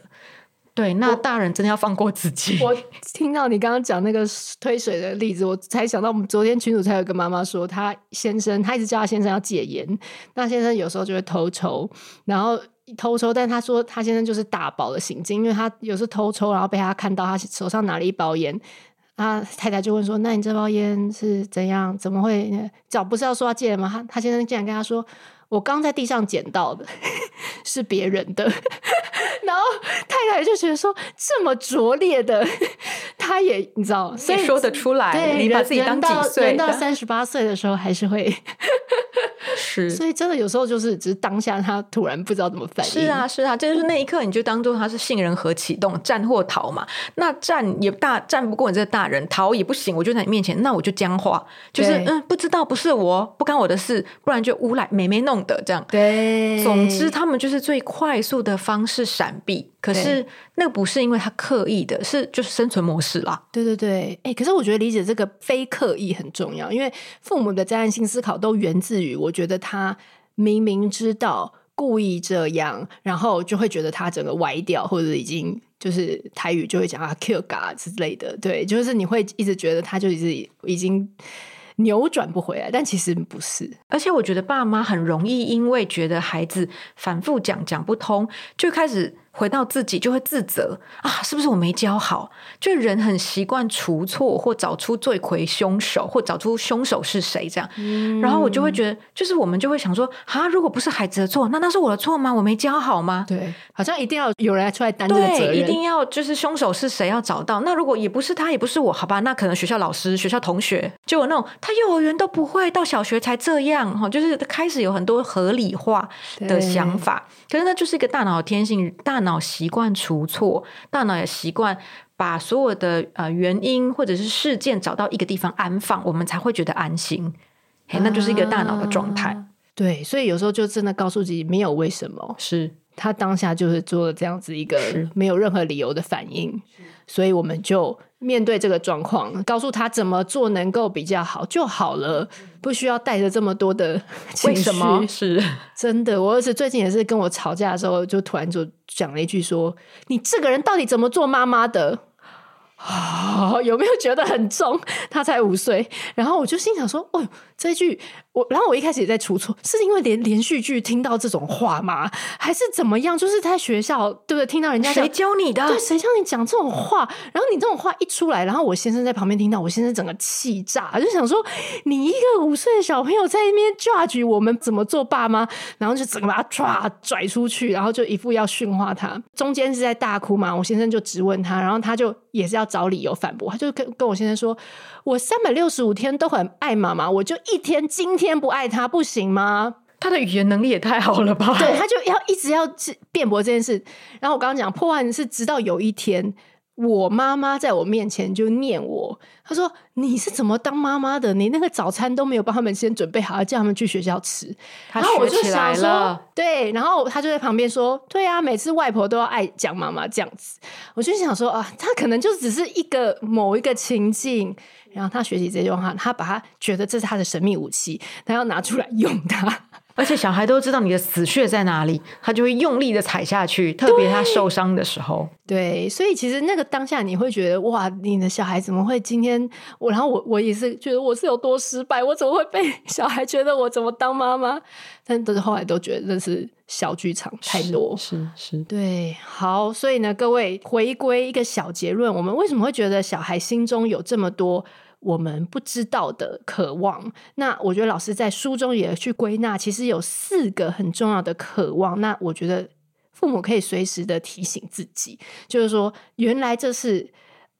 对，那大人真的要放过自己。我”我听到你刚刚讲那个推水的例子，我才想到，我们昨天群主才有个妈妈说，她先生，她一直叫她先生要戒烟，那先生有时候就会偷抽，然后。偷抽，但他说他先生就是大宝的行径，因为他有时偷抽，然后被他看到他手上拿了一包烟，他太太就问说：“那你这包烟是怎样？怎么会？早不是要说要戒吗？”他他先生竟然跟他说：“我刚在地上捡到的，(laughs) 是别人的。”然后太太就觉得说：“这么拙劣的，他也你知道，所以说得出来，对你把自己当几岁？人到三十八岁的时候还是会。”是，所以真的有时候就是只是当下他突然不知道怎么反应。是啊，是啊，这就是那一刻你就当做他是杏仁核启动，战或逃嘛。那战也大战不过你这个大人，逃也不行，我就在你面前，那我就僵化，就是嗯，不知道不是我，不干我的事，不然就诬赖妹妹弄的这样。对，总之他们就是最快速的方式闪避。可是那个不是因为他刻意的，是就是生存模式啦。对对对，哎、欸，可是我觉得理解这个非刻意很重要，因为父母的灾难性思考都源自于我觉得他明明知道故意这样，然后就会觉得他整个歪掉，或者已经就是台语就会讲啊 kill God 之类的。对，就是你会一直觉得他就一直已经扭转不回来，但其实不是。而且我觉得爸妈很容易因为觉得孩子反复讲讲不通，就开始。回到自己就会自责啊，是不是我没教好？就人很习惯除错或找出罪魁凶手，或找出凶手是谁这样。嗯、然后我就会觉得，就是我们就会想说啊，如果不是孩子的错，那那是我的错吗？我没教好吗？对，好像一定要有人来出来担这个责任，一定要就是凶手是谁要找到。那如果也不是他，也不是我，好吧？那可能学校老师、学校同学就有那种他幼儿园都不会，到小学才这样哈，就是开始有很多合理化的想法。可是那就是一个大脑的天性，大脑。脑习惯除错，大脑也习惯把所有的呃原因或者是事件找到一个地方安放，我们才会觉得安心。嘿，那就是一个大脑的状态。啊，对，所以有时候就真的告诉自己没有为什么，是他当下就是做了这样子一个没有任何理由的反应，所以我们就。面对这个状况，告诉他怎么做能够比较好就好了，不需要带着这么多的情绪。为什么？是真的，我儿子最近也是跟我吵架的时候，就突然就讲了一句说：“你这个人到底怎么做妈妈的？”啊，(sighs) 有没有觉得很重？他才五岁，然后我就心想说：“哦，这一句。”我然后我一开始也在出错，是因为连连续剧听到这种话吗？还是怎么样？就是在学校对不对？听到人家谁教你的？对，谁教你讲这种话？然后你这种话一出来，然后我先生在旁边听到，我先生整个气炸，就想说：你一个五岁的小朋友在那边 judge 我们怎么做爸妈，然后就整个把他抓拽出去，然后就一副要训话他。中间是在大哭嘛，我先生就质问他，然后他就也是要找理由反驳，他就跟跟我先生说：我三百六十五天都很爱妈妈，我就一天今天。不爱她不行吗？他的语言能力也太好了吧？(laughs) 对，他就要一直要辩驳这件事。然后我刚刚讲破案是，直到有一天，我妈妈在我面前就念我，她说：“你是怎么当妈妈的？你那个早餐都没有帮他们先准备好，要叫他们去学校吃。”然后我就想说，对。然后他就在旁边说：“对啊，每次外婆都要爱讲妈妈这样子。”我就想说啊，他可能就只是一个某一个情境。然后他学习这句话，他把他觉得这是他的神秘武器，他要拿出来用它。而且小孩都知道你的死穴在哪里，他就会用力的踩下去。特别他受伤的时候，对，所以其实那个当下你会觉得哇，你的小孩怎么会今天我？然后我我也是觉得我是有多失败，我怎么会被小孩觉得我怎么当妈妈？但都是后来都觉得那是小剧场太多，是是，是，对。好，所以呢，各位回归一个小结论，我们为什么会觉得小孩心中有这么多？我们不知道的渴望，那我觉得老师在书中也去归纳，其实有四个很重要的渴望。那我觉得父母可以随时的提醒自己，就是说，原来这是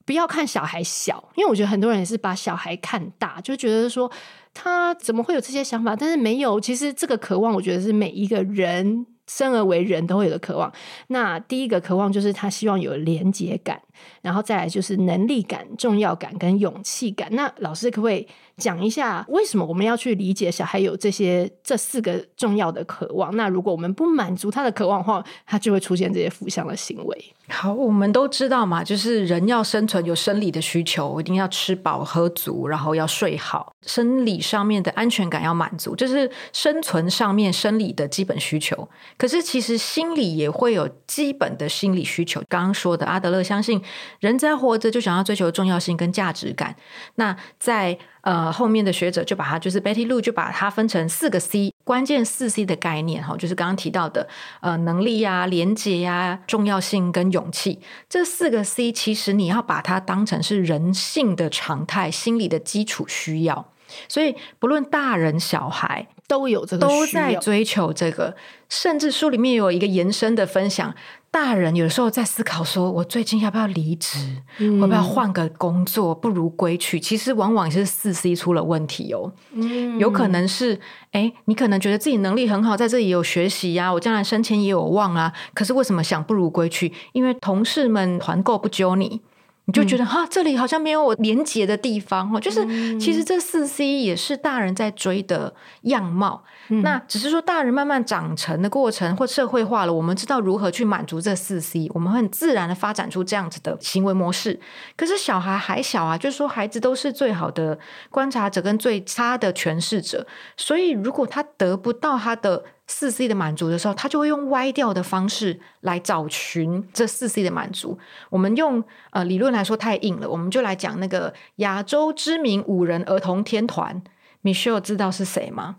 不要看小孩小，因为我觉得很多人也是把小孩看大，就觉得说他怎么会有这些想法，但是没有。其实这个渴望，我觉得是每一个人生而为人都会有的渴望。那第一个渴望就是他希望有连结感。然后再来就是能力感、重要感跟勇气感。那老师可不可以讲一下，为什么我们要去理解小孩有这些这四个重要的渴望？那如果我们不满足他的渴望的话，他就会出现这些负向的行为。好，我们都知道嘛，就是人要生存有生理的需求，一定要吃饱喝足，然后要睡好，生理上面的安全感要满足，这是生存上面生理的基本需求。可是其实心理也会有基本的心理需求。刚刚说的阿德勒相信，人在活着就想要追求重要性跟价值感。那在呃，后面的学者就把它，就是 Betty Lou 就把它分成四个 C，关键四 C 的概念哈，就是刚刚提到的呃能力呀、啊、连接呀、啊、重要性跟勇气。这四个 C，其实你要把它当成是人性的常态、心理的基础需要，所以不论大人小孩都有这个都在追求这个，甚至书里面有一个延伸的分享。大人有时候在思考说：“我最近要不要离职？嗯、要不要换个工作？不如归去。”其实往往是四 C 出了问题哦。嗯、有可能是，哎，你可能觉得自己能力很好，在这里有学习呀、啊，我将来升迁也有望啊。可是为什么想不如归去？因为同事们团购不揪你。你就觉得哈、嗯，这里好像没有我连接的地方哦。就是其实这四 C 也是大人在追的样貌。那只是说大人慢慢长成的过程或社会化了，我们知道如何去满足这四 C，我们会很自然的发展出这样子的行为模式。可是小孩还小啊，就是说孩子都是最好的观察者跟最差的诠释者，所以如果他得不到他的。四 C 的满足的时候，他就会用歪掉的方式来找寻这四 C 的满足。我们用呃理论来说太硬了，我们就来讲那个亚洲知名五人儿童天团，Michelle 知道是谁吗？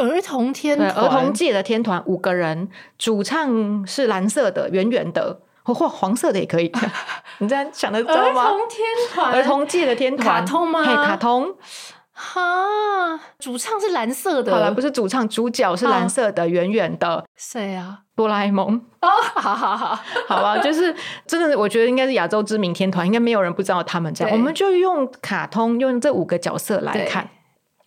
儿童天团，儿童界的天团，五个人，主唱是蓝色的，圆圆的，或或黄色的也可以。(laughs) 你这样想得到吗？儿童天团，儿童界的天团，卡通吗？嘿，卡通。哈，主唱是蓝色的，好了，不是主唱，主角是蓝色的，圆圆的。谁啊？哆啦 A 梦。哦，(laughs) 好好好，好吧，就是真的，我觉得应该是亚洲知名天团，应该没有人不知道他们这样。我们就用卡通，用这五个角色来看。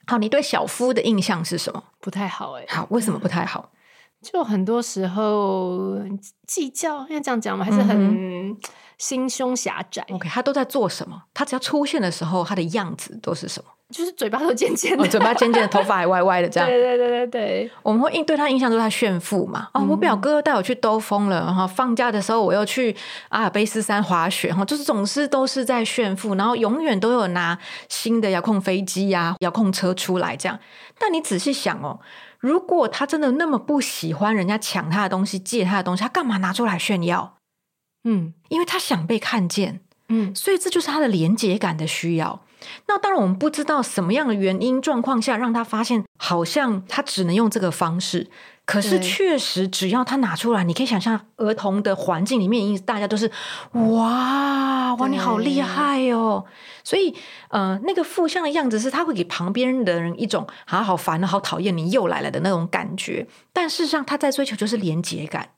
好，你对小夫的印象是什么？不太好哎。好，为什么不太好？(laughs) 就很多时候计较，因为这样讲吗？还是很。嗯心胸狭窄。OK，他都在做什么？他只要出现的时候，他的样子都是什么？就是嘴巴都尖尖的，哦、嘴巴尖尖的，(laughs) 头发还歪歪的，这样。对对对对对。我们会印对他印象就是他炫富嘛？哦，我表哥带我去兜风了，然后放假的时候我又去阿尔卑斯山滑雪，哈，就是总是都是在炫富，然后永远都有拿新的遥控飞机呀、啊、遥控车出来这样。但你仔细想哦，如果他真的那么不喜欢人家抢他的东西、借他的东西，他干嘛拿出来炫耀？嗯，因为他想被看见，嗯，所以这就是他的连接感的需要。那当然，我们不知道什么样的原因状况下让他发现，好像他只能用这个方式。可是确实，只要他拿出来，你可以想象儿童的环境里面，大家都是哇哇，你好厉害哦。所以，呃，那个负向的样子是，他会给旁边的人一种啊，好烦啊，好讨厌你又来了的那种感觉。但事实上，他在追求就是连结感。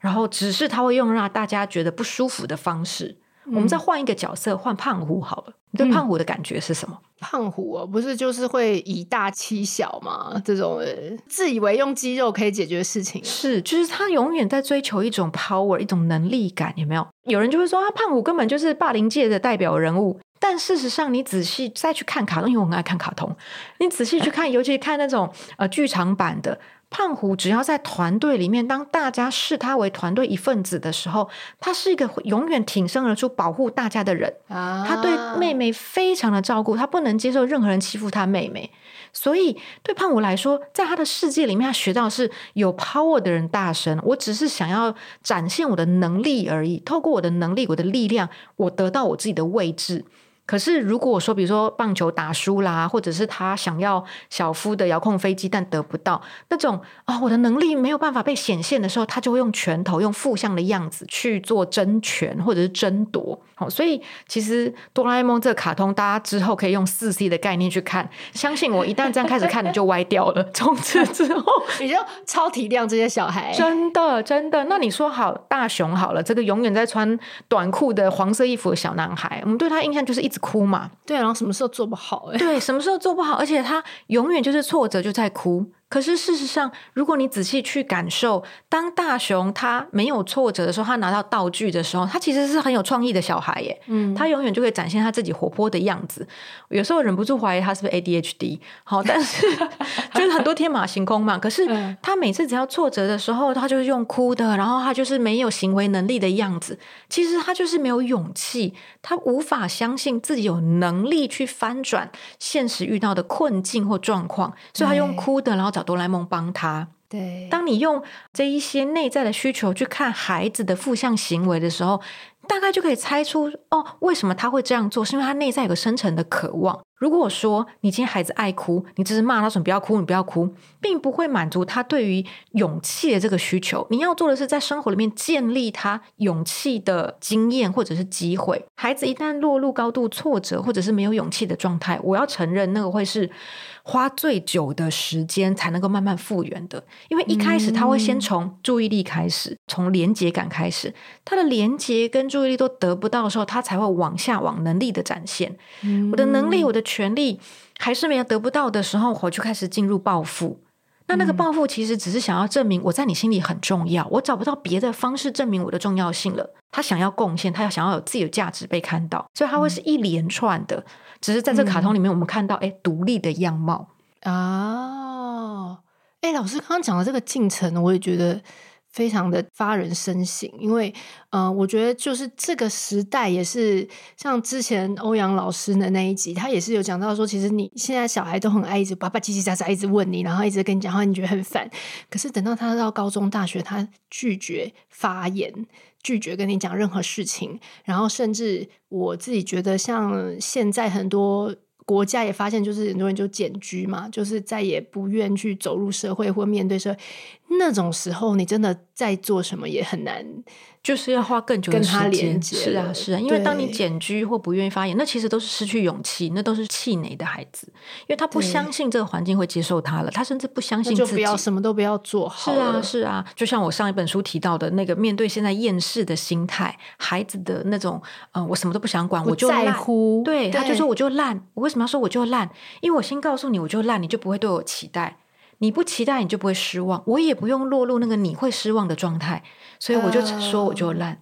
然后只是他会用让大家觉得不舒服的方式。嗯、我们再换一个角色，换胖虎好了。你对胖虎的感觉是什么？胖虎哦，不是就是会以大欺小吗？这种自以为用肌肉可以解决事情，是就是他永远在追求一种 power，一种能力感，有没有？有人就会说啊，胖虎根本就是霸凌界的代表人物。但事实上，你仔细再去看卡通，因为我很爱看卡通，你仔细去看，(laughs) 尤其看那种呃剧场版的。胖虎只要在团队里面，当大家视他为团队一份子的时候，他是一个永远挺身而出保护大家的人。啊，他对妹妹非常的照顾，他不能接受任何人欺负他妹妹。所以对胖虎来说，在他的世界里面，他学到的是有 power 的人大声。我只是想要展现我的能力而已，透过我的能力、我的力量，我得到我自己的位置。可是，如果说，比如说棒球打输啦，或者是他想要小夫的遥控飞机，但得不到那种啊、我的能力没有办法被显现的时候，他就会用拳头、用负向的样子去做争权或者是争夺。好，所以其实哆啦 A 梦这个卡通，大家之后可以用四 C 的概念去看。相信我，一旦这样开始看，你就歪掉了。(laughs) 从此之后，(laughs) 你就超体谅这些小孩。真的，真的。那你说好，大雄好了，这个永远在穿短裤的黄色衣服的小男孩，我们对他印象就是一直哭嘛，对，然后什么时候做不好？哎，对，什么时候做不好？而且他永远就是挫折就在哭，可是事实上，如果你仔细去感受，当大熊他没有挫折的时候，他拿到道具的时候，他其实是很有创意的小孩耶。嗯，他永远就会展现他自己活泼的样子。有时候忍不住怀疑他是不是 ADHD。好，但是 (laughs) 就是很多天马行空嘛。可是他每次只要挫折的时候，他就是用哭的，然后他就是没有行为能力的样子。其实他就是没有勇气，他无法相信自己有能力去翻转现实遇到的困境或状况，所以他用哭的，然后找哆啦 A 梦帮他。对，当你用这一些内在的需求去看孩子的负向行为的时候，大概就可以猜出哦，为什么他会这样做？是因为他内在有个深层的渴望。如果说你今天孩子爱哭，你只是骂他说你不要哭，你不要哭，并不会满足他对于勇气的这个需求。你要做的是在生活里面建立他勇气的经验或者是机会。孩子一旦落入高度挫折或者是没有勇气的状态，我要承认那个会是花最久的时间才能够慢慢复原的。因为一开始他会先从注意力开始，从连接感开始，他的连接跟注意力都得不到的时候，他才会往下往能力的展现。我的能力，我的。权利还是没有得不到的时候，我就开始进入报复。那那个报复其实只是想要证明我在你心里很重要，我找不到别的方式证明我的重要性了。他想要贡献，他要想要有自己的价值被看到，所以他会是一连串的。只是在这卡通里面，我们看到哎，独立的样貌啊。哎，老师刚刚讲的这个进程，我也觉得。非常的发人深省，因为，呃，我觉得就是这个时代也是像之前欧阳老师的那一集，他也是有讲到说，其实你现在小孩都很爱一直叭叭叽叽喳喳一直问你，然后一直跟你讲话，你觉得很烦。可是等到他到高中、大学，他拒绝发言，拒绝跟你讲任何事情，然后甚至我自己觉得，像现在很多。国家也发现，就是很多人就减居嘛，就是再也不愿去走入社会或面对社会。那种时候，你真的在做什么也很难。就是要花更久的时间跟他连接，是啊，是啊，因为当你检居或不愿意发言，那其实都是失去勇气，那都是气馁的孩子，因为他不相信这个环境会接受他了，他甚至不相信自己，就不要什么都不要做好。是啊，是啊，就像我上一本书提到的那个，面对现在厌世的心态，孩子的那种，嗯、呃，我什么都不想管，我就在乎，对，他就说我就烂，我为什么要说我就烂？因为我先告诉你我就烂，你就不会对我期待。你不期待，你就不会失望。我也不用落入那个你会失望的状态，所以我就说我就烂。Uh...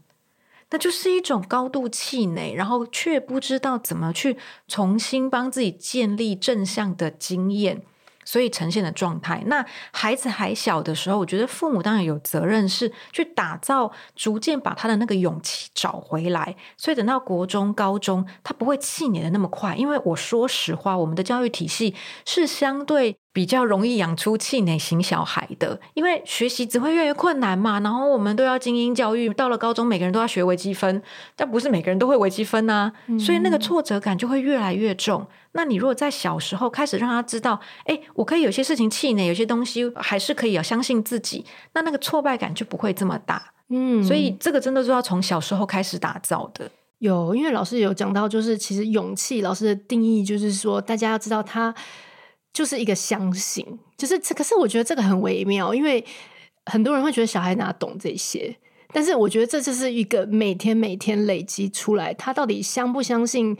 那就是一种高度气馁，然后却不知道怎么去重新帮自己建立正向的经验。所以呈现的状态，那孩子还小的时候，我觉得父母当然有责任是去打造，逐渐把他的那个勇气找回来。所以等到国中、高中，他不会气馁的那么快，因为我说实话，我们的教育体系是相对比较容易养出气馁型小孩的，因为学习只会越来越困难嘛。然后我们都要精英教育，到了高中，每个人都要学微积分，但不是每个人都会微积分啊，所以那个挫折感就会越来越重。那你如果在小时候开始让他知道，哎，我可以有些事情气馁，有些东西还是可以要相信自己，那那个挫败感就不会这么大。嗯，所以这个真的是要从小时候开始打造的。有，因为老师有讲到，就是其实勇气，老师的定义就是说，大家要知道，他就是一个相信，就是这。可是我觉得这个很微妙，因为很多人会觉得小孩哪懂这些，但是我觉得这就是一个每天每天累积出来，他到底相不相信，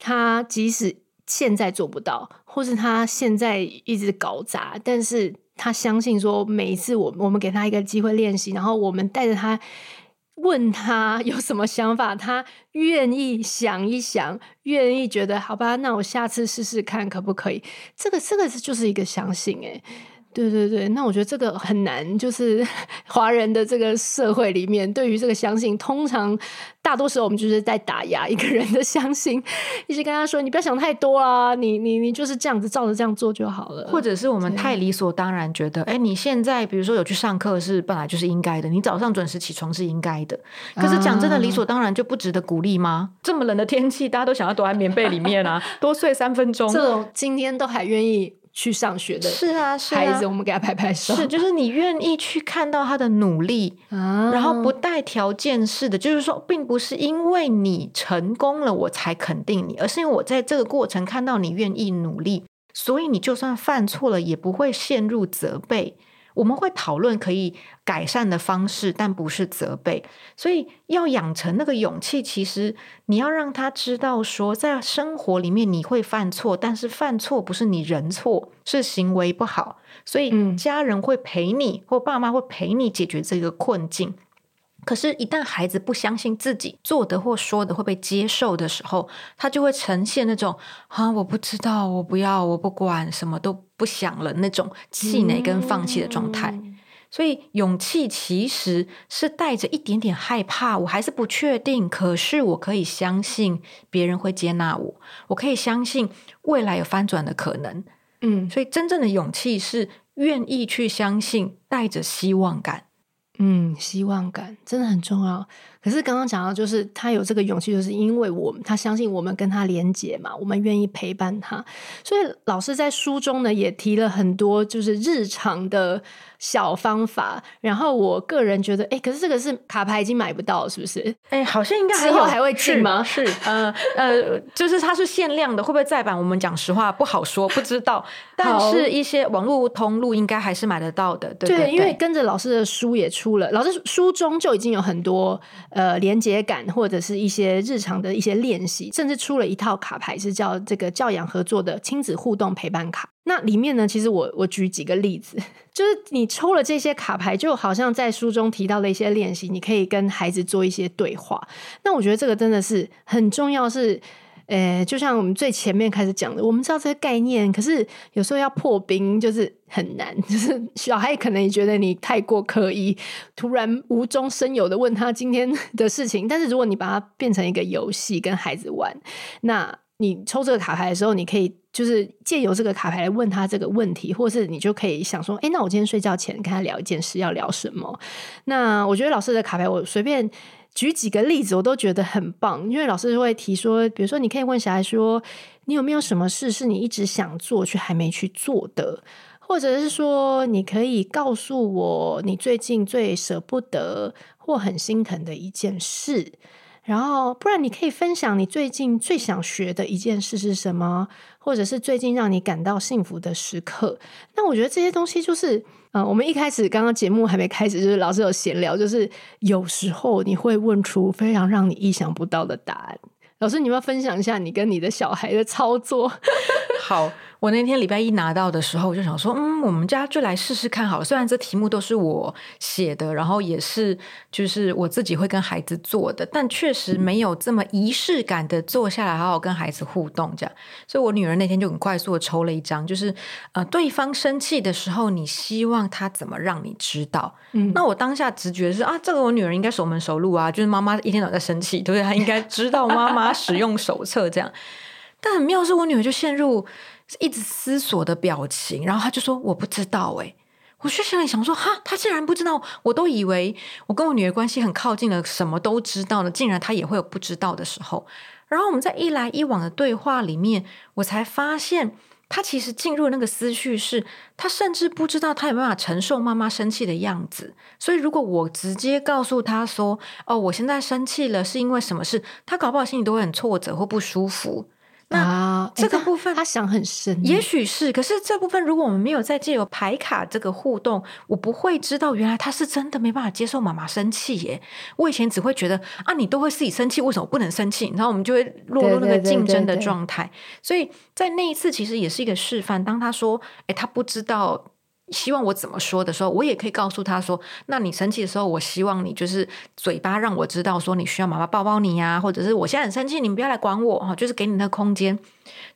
他即使。现在做不到，或是他现在一直搞砸，但是他相信说，每一次我我们给他一个机会练习，然后我们带着他问他有什么想法，他愿意想一想，愿意觉得好吧，那我下次试试看可不可以？这个这个就是一个相信诶、对对对，那我觉得这个很难，就是 (laughs) 华人的这个社会里面，对于这个相信，通常大多时候我们就是在打压一个人的相信，一直跟他说：“你不要想太多啊，你你你就是这样子照着这样做就好了。”或者是我们太理所当然觉得，哎，你现在比如说有去上课是本来就是应该的，你早上准时起床是应该的。可是讲真的，理所当然就不值得鼓励吗？这么冷的天气，大家都想要躲在棉被里面啊，多睡三分钟，这种今天都还愿意。去上学的是啊，是孩子，我们给他拍拍手。是，就是你愿意去看到他的努力，啊、然后不带条件式的，就是说，并不是因为你成功了我才肯定你，而是因为我在这个过程看到你愿意努力，所以你就算犯错了也不会陷入责备。我们会讨论可以改善的方式，但不是责备。所以要养成那个勇气，其实你要让他知道说，在生活里面你会犯错，但是犯错不是你人错，是行为不好。所以家人会陪你，或爸妈会陪你解决这个困境。可是，一旦孩子不相信自己做的或说的会被接受的时候，他就会呈现那种啊，我不知道，我不要，我不管，什么都不想了那种气馁跟放弃的状态。嗯、所以，勇气其实是带着一点点害怕，我还是不确定。可是，我可以相信别人会接纳我，我可以相信未来有翻转的可能。嗯，所以真正的勇气是愿意去相信，带着希望感。嗯，希望感真的很重要。可是刚刚讲到，就是他有这个勇气，就是因为我们他相信我们跟他连结嘛，我们愿意陪伴他。所以老师在书中呢也提了很多，就是日常的小方法。然后我个人觉得，哎，可是这个是卡牌已经买不到，是不是？哎，好像应该还有之后还会进吗？是，是呃呃，就是它是限量的，会不会再版？我们讲实话不好说，不知道。(laughs) 但是一些网络通路应该还是买得到的，对对，对，对。因为跟着老师的书也出了，老师书中就已经有很多。呃，连接感或者是一些日常的一些练习，甚至出了一套卡牌，是叫这个教养合作的亲子互动陪伴卡。那里面呢，其实我我举几个例子，(laughs) 就是你抽了这些卡牌，就好像在书中提到的一些练习，你可以跟孩子做一些对话。那我觉得这个真的是很重要，是。呃，就像我们最前面开始讲的，我们知道这个概念，可是有时候要破冰就是很难，就是小孩可能也觉得你太过刻意，突然无中生有的问他今天 (laughs) 的事情。但是如果你把它变成一个游戏跟孩子玩，那你抽这个卡牌的时候，你可以就是借由这个卡牌来问他这个问题，或是你就可以想说，哎，那我今天睡觉前跟他聊一件事，要聊什么？那我觉得老师的卡牌我随便。举几个例子，我都觉得很棒，因为老师会提说，比如说，你可以问小孩说，你有没有什么事是你一直想做却还没去做的，或者是说，你可以告诉我你最近最舍不得或很心疼的一件事，然后不然你可以分享你最近最想学的一件事是什么，或者是最近让你感到幸福的时刻。那我觉得这些东西就是。嗯，我们一开始刚刚节目还没开始，就是老师有闲聊，就是有时候你会问出非常让你意想不到的答案。老师，你要分享一下你跟你的小孩的操作？(laughs) 好。我那天礼拜一拿到的时候，我就想说，嗯，我们家就来试试看好了。虽然这题目都是我写的，然后也是就是我自己会跟孩子做的，但确实没有这么仪式感的坐下来好好跟孩子互动这样。所以我女儿那天就很快速的抽了一张，就是呃，对方生气的时候，你希望他怎么让你知道？嗯，那我当下直觉是啊，这个我女儿应该熟门熟路啊，就是妈妈一天都在生气，对不对？她应该知道妈妈使用手册这样。但很妙是我女儿就陷入。一直思索的表情，然后他就说：“我不知道。”哎，我就心里想说：“哈，他竟然不知道！我都以为我跟我女儿关系很靠近了，什么都知道了，竟然他也会有不知道的时候。”然后我们在一来一往的对话里面，我才发现他其实进入那个思绪是，他甚至不知道他有没有办法承受妈妈生气的样子。所以如果我直接告诉他说：“哦，我现在生气了，是因为什么事？”他搞不好心里都会很挫折或不舒服。那这个部分他想很深，也许是。可是这部分如果我们没有再借由牌卡这个互动，我不会知道原来他是真的没办法接受妈妈生气耶。我以前只会觉得啊，你都会自己生气，为什么不能生气？然后我们就会落入那个竞争的状态。所以在那一次其实也是一个示范。当他说：“诶，他不知道。”希望我怎么说的时候，我也可以告诉他说：“那你生气的时候，我希望你就是嘴巴让我知道说你需要妈妈抱抱你呀，或者是我现在很生气，你们不要来管我哈，就是给你那空间。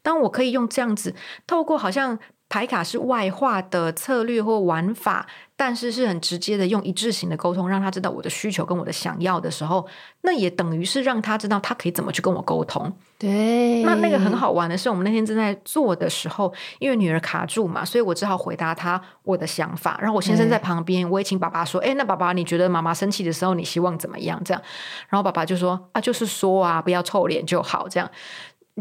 当我可以用这样子，透过好像。”牌卡是外化的策略或玩法，但是是很直接的用一致性的沟通，让他知道我的需求跟我的想要的时候，那也等于是让他知道他可以怎么去跟我沟通。对，那那个很好玩的是，我们那天正在做的时候，因为女儿卡住嘛，所以我只好回答她我的想法。然后我先生在旁边，我也请爸爸说：“哎，那爸爸，你觉得妈妈生气的时候，你希望怎么样？”这样，然后爸爸就说：“啊，就是说啊，不要臭脸就好。”这样。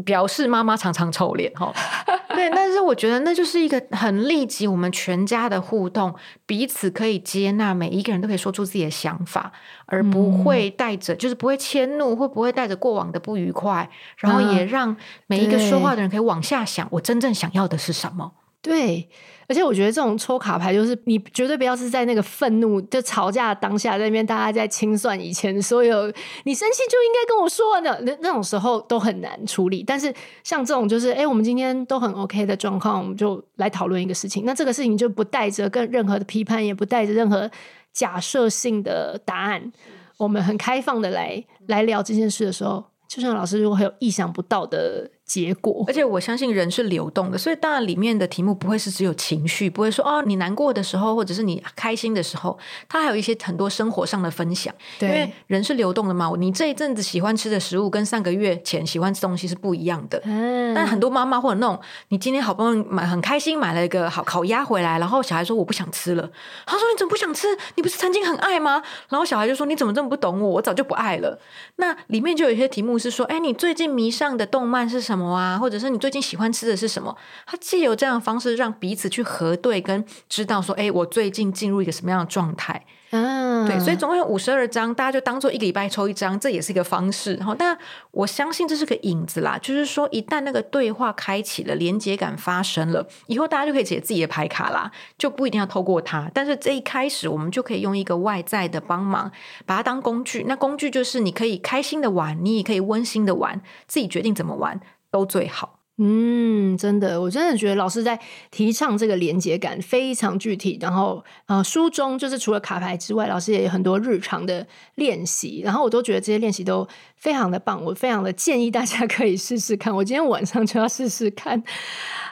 表示妈妈常常臭脸哈，(laughs) 对，但是我觉得那就是一个很立即我们全家的互动，彼此可以接纳，每一个人都可以说出自己的想法，而不会带着、嗯、就是不会迁怒，会不会带着过往的不愉快，然后也让每一个说话的人可以往下想，我真正想要的是什么。对。而且我觉得这种抽卡牌，就是你绝对不要是在那个愤怒就吵架当下，在那边大家在清算以前所有，你生气就应该跟我说的，那那种时候都很难处理。但是像这种就是，哎，我们今天都很 OK 的状况，我们就来讨论一个事情。那这个事情就不带着跟任何的批判，也不带着任何假设性的答案，我们很开放的来来聊这件事的时候，就像老师如果还有意想不到的。结果，而且我相信人是流动的，所以当然里面的题目不会是只有情绪，不会说哦，你难过的时候，或者是你开心的时候，它还有一些很多生活上的分享。对，因为人是流动的嘛，你这一阵子喜欢吃的食物跟上个月前喜欢吃东西是不一样的。嗯，但很多妈妈或者那种，你今天好不容易买很开心买了一个好烤鸭回来，然后小孩说我不想吃了，他说你怎么不想吃？你不是曾经很爱吗？然后小孩就说你怎么这么不懂我？我早就不爱了。那里面就有一些题目是说，哎，你最近迷上的动漫是什么啊？或者是你最近喜欢吃的是什么？他借由这样的方式让彼此去核对，跟知道说，哎，我最近进入一个什么样的状态？嗯，对，所以总共有五十二张，大家就当做一个礼拜抽一张，这也是一个方式。然后，但我相信这是个引子啦，就是说一旦那个对话开启了，连接感发生了，以后大家就可以写自己的牌卡啦，就不一定要透过它。但是这一开始，我们就可以用一个外在的帮忙，把它当工具。那工具就是你可以开心的玩，你也可以温馨的玩，自己决定怎么玩。都最好，嗯，真的，我真的觉得老师在提倡这个连接感非常具体。然后，呃，书中就是除了卡牌之外，老师也有很多日常的练习，然后我都觉得这些练习都非常的棒，我非常的建议大家可以试试看。我今天晚上就要试试看。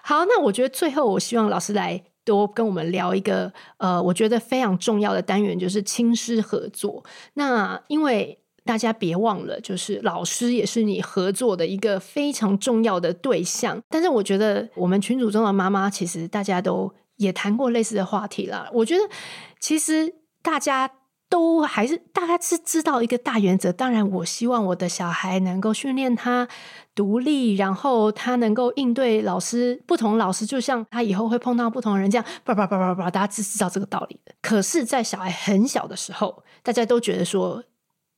好，那我觉得最后我希望老师来多跟我们聊一个，呃，我觉得非常重要的单元，就是亲师合作。那因为大家别忘了，就是老师也是你合作的一个非常重要的对象。但是我觉得，我们群组中的妈妈，其实大家都也谈过类似的话题啦。我觉得，其实大家都还是大家是知道一个大原则。当然，我希望我的小孩能够训练他独立，然后他能够应对老师，不同老师，就像他以后会碰到不同人这样，叭叭叭叭叭，大家是知道这个道理的。可是，在小孩很小的时候，大家都觉得说。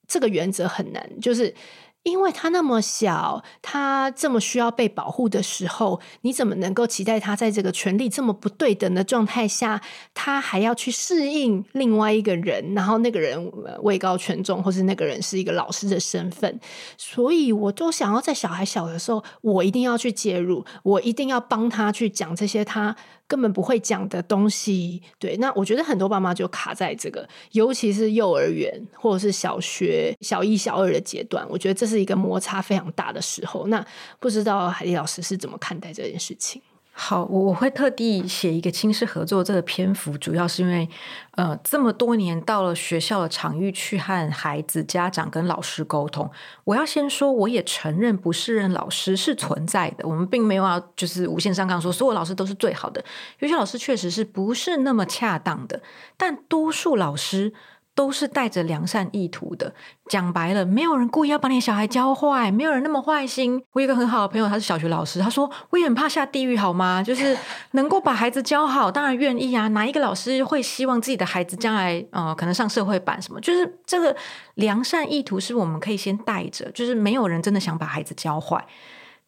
这个原则很难，就是因为他那么小，他这么需要被保护的时候，你怎么能够期待他在这个权力这么不对等的状态下，他还要去适应另外一个人，然后那个人位高权重，或是那个人是一个老师的身份？所以，我都想要在小孩小的时候，我一定要去介入，我一定要帮他去讲这些他。根本不会讲的东西，对，那我觉得很多爸妈就卡在这个，尤其是幼儿园或者是小学小一、小二的阶段，我觉得这是一个摩擦非常大的时候。那不知道海丽老师是怎么看待这件事情？好，我我会特地写一个亲师合作这个篇幅，主要是因为，呃，这么多年到了学校的场域去和孩子、家长跟老师沟通。我要先说，我也承认不适任老师是存在的，我们并没有要就是无限上纲说所有老师都是最好的，有些老师确实是不是那么恰当的，但多数老师。都是带着良善意图的。讲白了，没有人故意要把你小孩教坏，没有人那么坏心。我有一个很好的朋友，他是小学老师，他说我也很怕下地狱，好吗？就是能够把孩子教好，当然愿意啊。哪一个老师会希望自己的孩子将来呃可能上社会版什么？就是这个良善意图是我们可以先带着，就是没有人真的想把孩子教坏。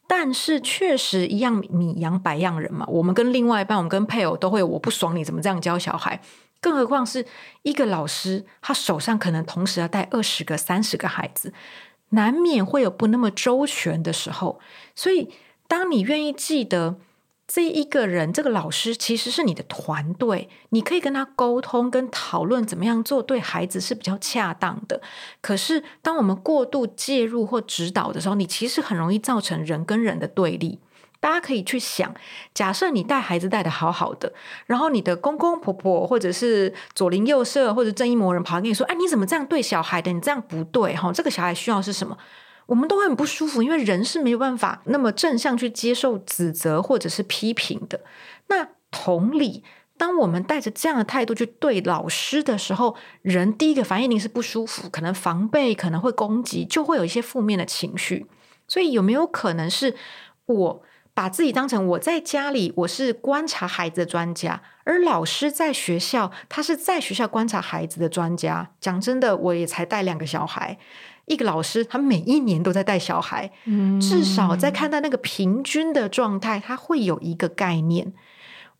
但是确实一样米养百样人嘛，我们跟另外一半，我们跟配偶都会有我不爽你怎么这样教小孩。更何况是一个老师，他手上可能同时要带二十个、三十个孩子，难免会有不那么周全的时候。所以，当你愿意记得这一个人，这个老师其实是你的团队，你可以跟他沟通、跟讨论怎么样做对孩子是比较恰当的。可是，当我们过度介入或指导的时候，你其实很容易造成人跟人的对立。大家可以去想，假设你带孩子带得好好的，然后你的公公婆婆或者是左邻右舍或者正义魔人跑来跟你说：“哎，你怎么这样对小孩的？你这样不对哈！这个小孩需要是什么？”我们都会很不舒服，因为人是没有办法那么正向去接受指责或者是批评的。那同理，当我们带着这样的态度去对老师的时候，人第一个反应一定是不舒服，可能防备，可能会攻击，就会有一些负面的情绪。所以有没有可能是我？把自己当成我在家里，我是观察孩子的专家，而老师在学校，他是在学校观察孩子的专家。讲真的，我也才带两个小孩，一个老师他每一年都在带小孩，至少在看到那个平均的状态，他会有一个概念。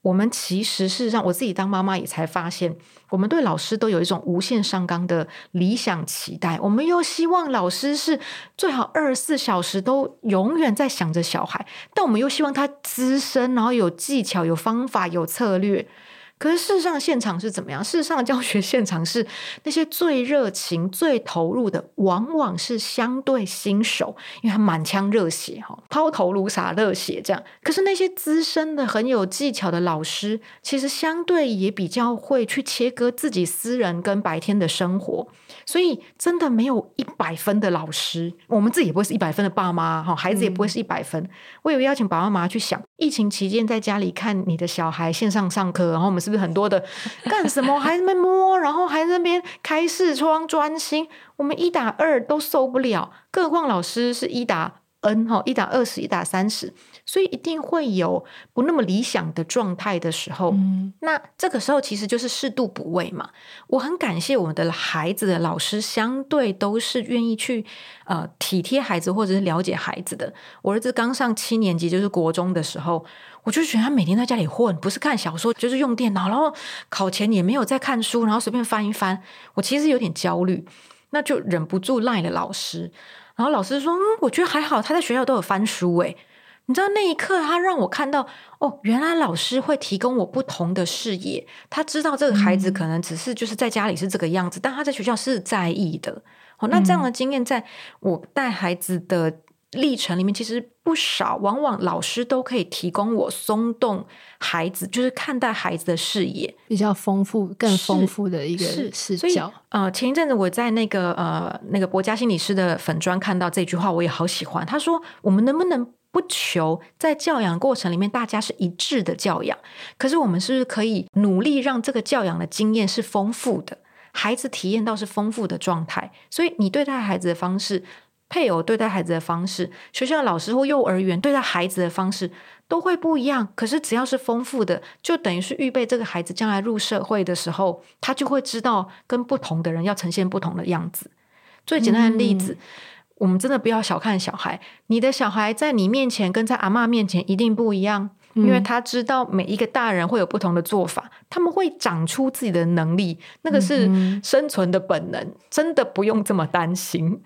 我们其实事实上，我自己当妈妈也才发现，我们对老师都有一种无限上纲的理想期待。我们又希望老师是最好二十四小时都永远在想着小孩，但我们又希望他资深，然后有技巧、有方法、有策略。可是事实上，现场是怎么样？事实上，教学现场是那些最热情、最投入的，往往是相对新手，因为他满腔热血，哈，抛头颅洒热血这样。可是那些资深的、很有技巧的老师，其实相对也比较会去切割自己私人跟白天的生活。所以，真的没有一百分的老师，我们自己也不会是一百分的爸妈，哈，孩子也不会是一百分。嗯、我有邀请爸爸妈妈去想，疫情期间在家里看你的小孩线上上课，然后我们是不是很多的干什么？还在那边摸，然后还在那边开视窗专心，我们一打二都受不了，更何况老师是一打 N 哈，一打二十，一打三十。所以一定会有不那么理想的状态的时候，嗯，那这个时候其实就是适度补位嘛。我很感谢我们的孩子的老师，相对都是愿意去呃体贴孩子或者是了解孩子的。我儿子刚上七年级，就是国中的时候，我就觉得他每天在家里混，不是看小说就是用电脑，然后考前也没有在看书，然后随便翻一翻，我其实有点焦虑，那就忍不住赖了老师。然后老师说：“嗯，我觉得还好，他在学校都有翻书诶。”你知道那一刻，他让我看到哦，原来老师会提供我不同的视野。他知道这个孩子可能只是就是在家里是这个样子，嗯、但他在学校是在意的。哦，那这样的经验，在我带孩子的历程里面，其实不少。往往老师都可以提供我松动孩子，就是看待孩子的视野比较丰富、更丰富的一个视角。呃，前一阵子我在那个呃那个博家心理师的粉砖看到这句话，我也好喜欢。他说：“我们能不能？”不求在教养过程里面大家是一致的教养，可是我们是不是可以努力让这个教养的经验是丰富的，孩子体验到是丰富的状态？所以你对待孩子的方式，配偶对待孩子的方式，学校老师或幼儿园对待孩子的方式都会不一样。可是只要是丰富的，就等于是预备这个孩子将来入社会的时候，他就会知道跟不同的人要呈现不同的样子。最简单的例子。我们真的不要小看小孩，你的小孩在你面前跟在阿妈面前一定不一样，因为他知道每一个大人会有不同的做法，他们会长出自己的能力，那个是生存的本能，真的不用这么担心。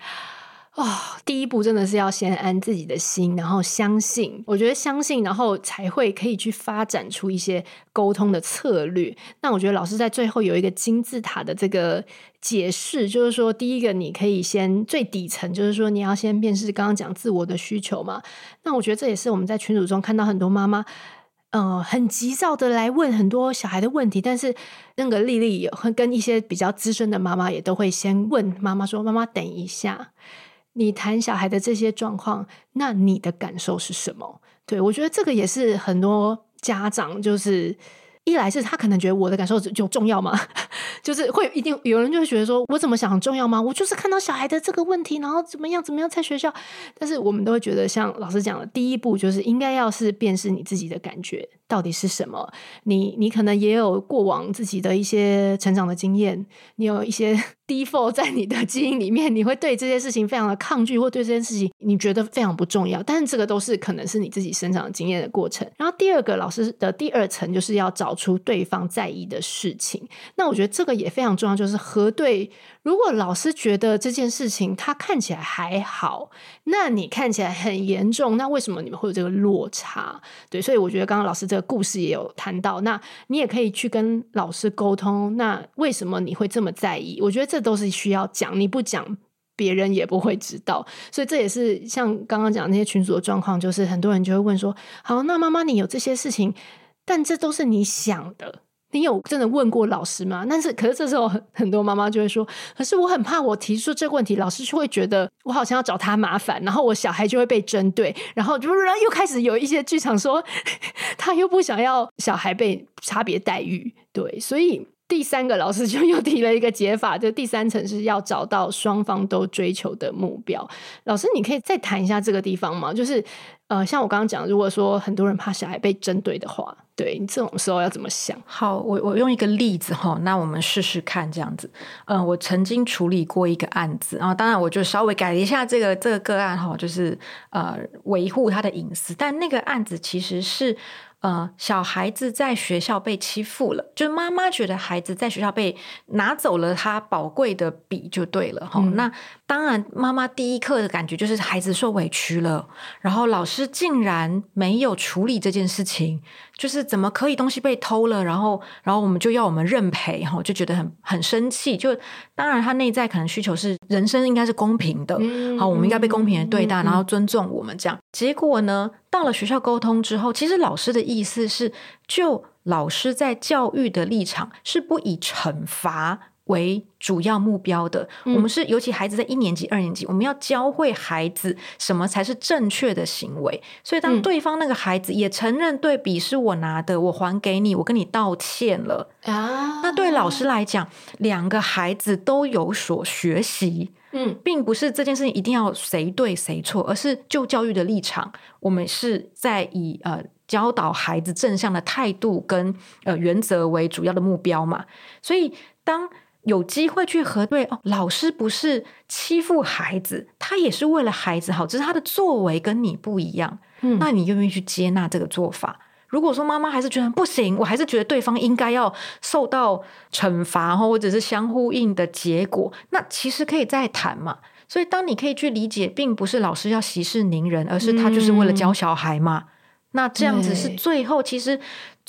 哦，第一步真的是要先安自己的心，然后相信。我觉得相信，然后才会可以去发展出一些沟通的策略。那我觉得老师在最后有一个金字塔的这个解释，就是说，第一个你可以先最底层，就是说你要先辨识刚刚讲自我的需求嘛。那我觉得这也是我们在群组中看到很多妈妈，呃，很急躁的来问很多小孩的问题，但是那个丽丽也会跟一些比较资深的妈妈也都会先问妈妈说：“妈妈，等一下。”你谈小孩的这些状况，那你的感受是什么？对，我觉得这个也是很多家长就是。一来是他可能觉得我的感受就重要吗？(laughs) 就是会一定有人就会觉得说，我怎么想重要吗？我就是看到小孩的这个问题，然后怎么样怎么样在学校。但是我们都会觉得，像老师讲的，第一步就是应该要是辨识你自己的感觉到底是什么。你你可能也有过往自己的一些成长的经验，你有一些 default 在你的基因里面，你会对这些事情非常的抗拒，或对这件事情你觉得非常不重要。但是这个都是可能是你自己生长经验的过程。然后第二个，老师的第二层就是要。找出对方在意的事情，那我觉得这个也非常重要，就是核对。如果老师觉得这件事情他看起来还好，那你看起来很严重，那为什么你们会有这个落差？对，所以我觉得刚刚老师这个故事也有谈到，那你也可以去跟老师沟通。那为什么你会这么在意？我觉得这都是需要讲，你不讲，别人也不会知道。所以这也是像刚刚讲那些群组的状况，就是很多人就会问说：“好，那妈妈，你有这些事情？”但这都是你想的，你有真的问过老师吗？但是，可是这时候很很多妈妈就会说：“可是我很怕，我提出这个问题，老师就会觉得我好像要找他麻烦，然后我小孩就会被针对，然后就又开始有一些剧场说 (laughs) 他又不想要小孩被差别待遇。”对，所以第三个老师就又提了一个解法，就第三层是要找到双方都追求的目标。老师，你可以再谈一下这个地方吗？就是。呃，像我刚刚讲，如果说很多人怕小孩被针对的话，对你这种时候要怎么想？好，我我用一个例子哈，那我们试试看这样子。嗯、我曾经处理过一个案子，然后当然我就稍微改了一下这个这个个案哈，就是呃维护他的隐私，但那个案子其实是呃，小孩子在学校被欺负了，就是妈妈觉得孩子在学校被拿走了他宝贵的笔就对了哈、嗯。那当然，妈妈第一刻的感觉就是孩子受委屈了，然后老师竟然没有处理这件事情，就是怎么可以东西被偷了，然后然后我们就要我们认赔哈，就觉得很很生气。就当然他内在可能需求是人生应该是公平的，嗯、好，我们应该被公平的对待、嗯，然后尊重我们这样。结果呢，到了学校沟通之后，其实老师的意思是，就老师在教育的立场是不以惩罚为主要目标的。嗯、我们是尤其孩子在一年级、二年级，我们要教会孩子什么才是正确的行为。所以，当对方那个孩子也承认对比是我拿的，我还给你，我跟你道歉了啊。那对老师来讲，两个孩子都有所学习。嗯，并不是这件事情一定要谁对谁错，而是就教育的立场，我们是在以呃教导孩子正向的态度跟呃原则为主要的目标嘛。所以当有机会去核对哦，老师不是欺负孩子，他也是为了孩子好，只是他的作为跟你不一样。嗯，那你愿不愿意去接纳这个做法？如果说妈妈还是觉得不行，我还是觉得对方应该要受到惩罚，或者是相呼应的结果，那其实可以再谈嘛。所以，当你可以去理解，并不是老师要息事宁人，而是他就是为了教小孩嘛。嗯、那这样子是最后，其实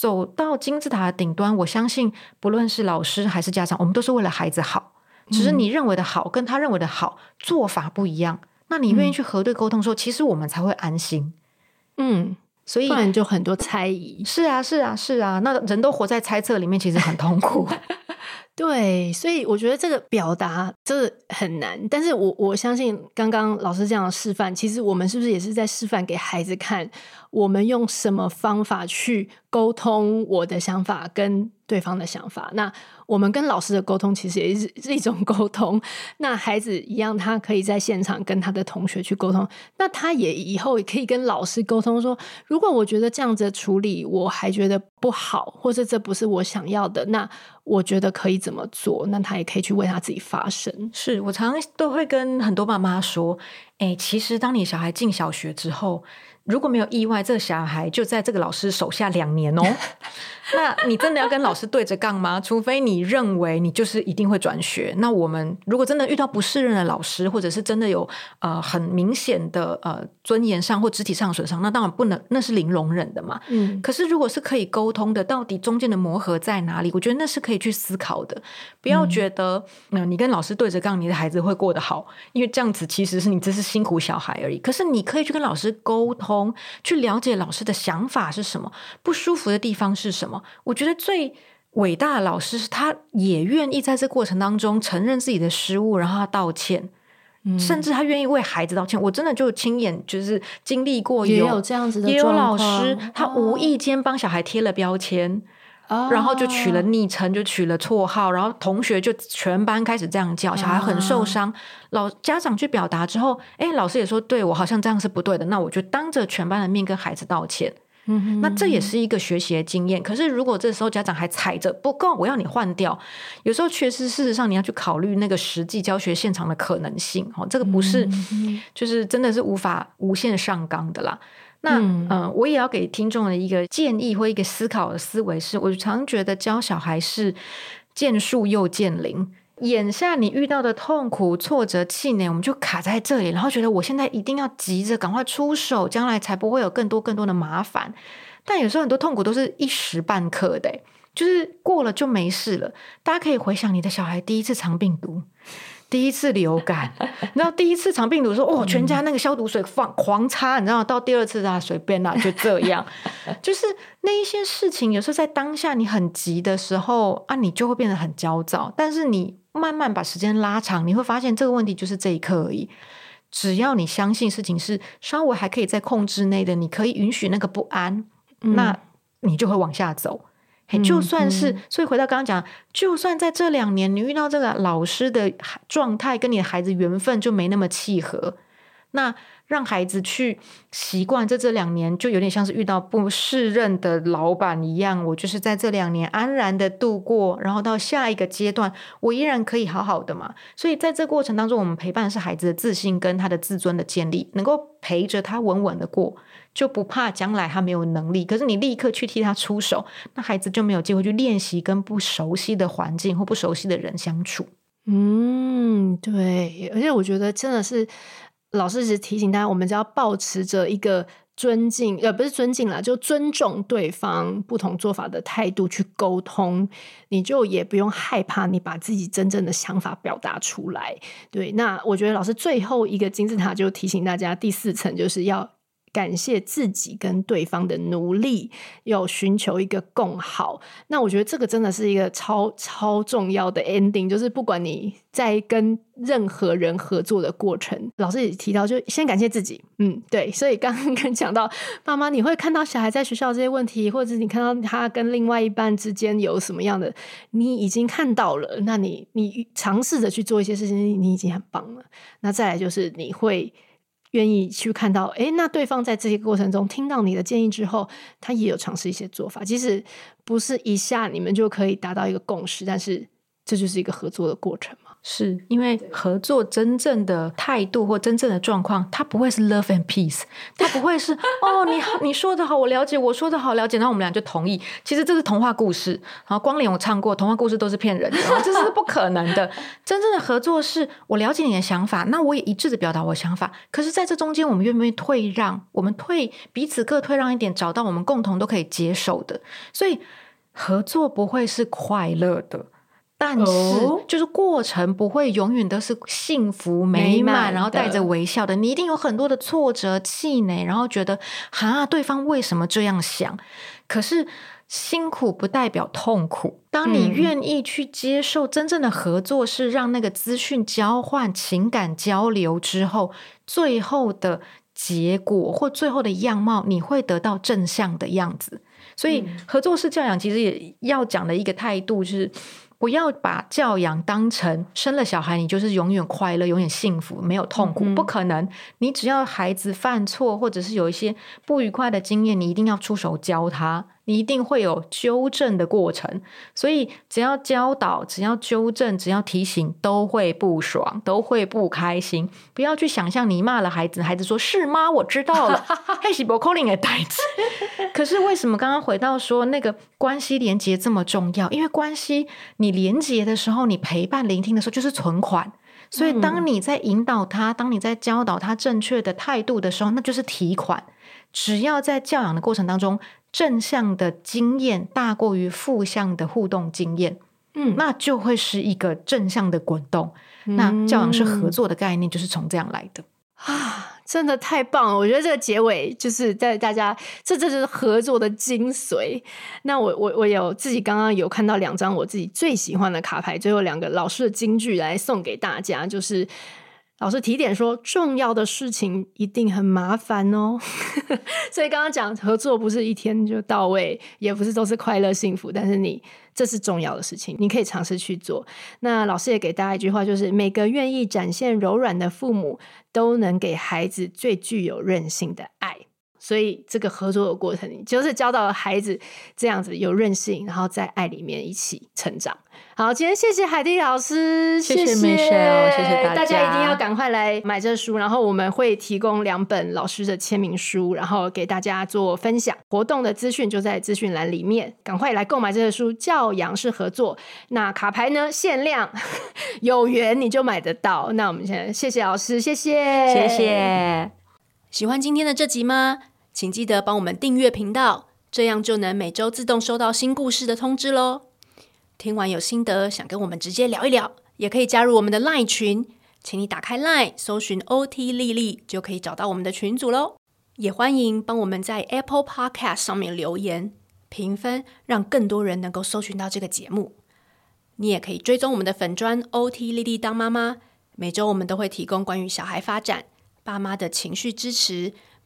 走到金字塔的顶端，我相信不论是老师还是家长，我们都是为了孩子好。只是你认为的好，跟他认为的好做法不一样。那你愿意去核对沟通的时候，其实我们才会安心。嗯。所以不然就很多猜疑，是啊，是啊，是啊，那人都活在猜测里面，其实很痛苦。(laughs) 对，所以我觉得这个表达真的很难。但是我我相信，刚刚老师这样示范，其实我们是不是也是在示范给孩子看，我们用什么方法去沟通我的想法跟对方的想法？那我们跟老师的沟通其实也是是一种沟通。那孩子一样，他可以在现场跟他的同学去沟通。那他也以后也可以跟老师沟通说，如果我觉得这样子处理我还觉得不好，或者这不是我想要的，那我觉得可以怎么做？那他也可以去为他自己发声。是我常常都会跟很多爸妈说，哎，其实当你小孩进小学之后。如果没有意外，这个小孩就在这个老师手下两年哦。(laughs) 那你真的要跟老师对着干吗？除非你认为你就是一定会转学。那我们如果真的遇到不适任的老师，或者是真的有呃很明显的呃尊严上或肢体上损伤，那当然不能，那是零容忍的嘛。嗯。可是如果是可以沟通的，到底中间的磨合在哪里？我觉得那是可以去思考的。不要觉得嗯、呃，你跟老师对着干，你的孩子会过得好，因为这样子其实是你只是辛苦小孩而已。可是你可以去跟老师沟通。去了解老师的想法是什么，不舒服的地方是什么？我觉得最伟大的老师是他也愿意在这过程当中承认自己的失误，然后他道歉，嗯、甚至他愿意为孩子道歉。我真的就亲眼就是经历过有，也有这样子的，也有老师他无意间帮小孩贴了标签。然后就取了昵称，就取了绰号，然后同学就全班开始这样叫，小孩很受伤。老家长去表达之后，哎，老师也说，对，我好像这样是不对的，那我就当着全班的面跟孩子道歉。嗯，那这也是一个学习的经验。可是如果这时候家长还踩着不够，我要你换掉，有时候确实事实上你要去考虑那个实际教学现场的可能性。哦，这个不是，就是真的是无法无限上纲的啦。那嗯、呃，我也要给听众的一个建议或一个思考的思维是，我常觉得教小孩是见树又见林。眼下你遇到的痛苦、挫折、气馁，我们就卡在这里，然后觉得我现在一定要急着赶快出手，将来才不会有更多更多的麻烦。但有时候很多痛苦都是一时半刻的，就是过了就没事了。大家可以回想你的小孩第一次肠病毒。第一次流感，(laughs) 然后第一次肠病毒说哦，全家那个消毒水放狂擦，你知道，到第二次啊随便啦，就这样，(laughs) 就是那一些事情，有时候在当下你很急的时候啊，你就会变得很焦躁。但是你慢慢把时间拉长，你会发现这个问题就是这一刻而已。只要你相信事情是稍微还可以在控制内的，你可以允许那个不安，那你就会往下走。就算是，所以回到刚刚讲，就算在这两年你遇到这个老师的状态跟你的孩子缘分就没那么契合，那让孩子去习惯，在这两年就有点像是遇到不适任的老板一样，我就是在这两年安然的度过，然后到下一个阶段，我依然可以好好的嘛。所以在这过程当中，我们陪伴的是孩子的自信跟他的自尊的建立，能够陪着他稳稳的过，就不怕将来他没有能力。可是你立刻去替他出手，那孩子就没有机会去练习跟不熟悉的环境或不熟悉的人相处。嗯，对，而且我觉得真的是老师一直提醒大家，我们只要保持着一个尊敬，呃，不是尊敬啦，就尊重对方不同做法的态度去沟通，你就也不用害怕你把自己真正的想法表达出来。对，那我觉得老师最后一个金字塔就提醒大家，第四层就是要。感谢自己跟对方的努力，要寻求一个共好。那我觉得这个真的是一个超超重要的 ending，就是不管你在跟任何人合作的过程，老师也提到，就先感谢自己。嗯，对。所以刚刚 (laughs) 讲到妈妈，你会看到小孩在学校这些问题，或者是你看到他跟另外一半之间有什么样的，你已经看到了。那你你尝试着去做一些事情，你已经很棒了。那再来就是你会。愿意去看到，诶，那对方在这些过程中听到你的建议之后，他也有尝试一些做法。即使不是一下你们就可以达到一个共识，但是这就是一个合作的过程。是因为合作真正的态度或真正的状况，它不会是 love and peace，它不会是 (laughs) 哦，你好，你说的好，我了解，我说的好，了解，然后我们俩就同意。其实这是童话故事，然后光脸我唱过童话故事都是骗人的，这是不可能的。(laughs) 真正的合作是我了解你的想法，那我也一致的表达我想法。可是在这中间，我们愿不愿意退让？我们退彼此各退让一点，找到我们共同都可以接受的。所以合作不会是快乐的。但是，就是过程不会永远都是幸福美满，然后带着微笑的。你一定有很多的挫折、气馁，然后觉得啊，对方为什么这样想？可是辛苦不代表痛苦。当你愿意去接受真正的合作，是让那个资讯交换、情感交流之后，最后的结果或最后的样貌，你会得到正向的样子。所以，合作式教养其实也要讲的一个态度就是。不要把教养当成生了小孩，你就是永远快乐、永远幸福、没有痛苦，不可能。你只要孩子犯错，或者是有一些不愉快的经验，你一定要出手教他。你一定会有纠正的过程，所以只要教导，只要纠正，只要提醒，都会不爽，都会不开心。不要去想象你骂了孩子，孩子说是吗？我知道了。(laughs) (laughs) 可是为什么刚刚回到说那个关系连接这么重要？因为关系你连接的时候，你陪伴聆听的时候，就是存款。所以当你在引导他，当你在教导他正确的态度的时候，那就是提款。只要在教养的过程当中，正向的经验大过于负向的互动经验，嗯，那就会是一个正向的滚动。嗯、那教养是合作的概念，就是从这样来的啊！真的太棒了！我觉得这个结尾就是在大家，这这就是合作的精髓。那我我我有自己刚刚有看到两张我自己最喜欢的卡牌，最后两个老师的金句来送给大家，就是。老师提点说，重要的事情一定很麻烦哦。(laughs) 所以刚刚讲合作不是一天就到位，也不是都是快乐幸福，但是你这是重要的事情，你可以尝试去做。那老师也给大家一句话，就是每个愿意展现柔软的父母，都能给孩子最具有韧性的爱。所以这个合作的过程，你就是教导孩子这样子有韧性，然后在爱里面一起成长。好，今天谢谢海蒂老师，谢谢 Michelle，谢谢大家。大家一定要赶快来买这书，然后我们会提供两本老师的签名书，然后给大家做分享。活动的资讯就在资讯栏里面，赶快来购买这个书。教养是合作，那卡牌呢？限量，(laughs) 有缘你就买得到。那我们先谢谢老师，谢谢，谢谢。喜欢今天的这集吗？请记得帮我们订阅频道，这样就能每周自动收到新故事的通知喽。听完有心得，想跟我们直接聊一聊，也可以加入我们的 LINE 群，请你打开 LINE 搜寻 OT 丽丽，就可以找到我们的群组喽。也欢迎帮我们在 Apple Podcast 上面留言评分，让更多人能够搜寻到这个节目。你也可以追踪我们的粉砖 OT 丽丽当妈妈，每周我们都会提供关于小孩发展、爸妈的情绪支持。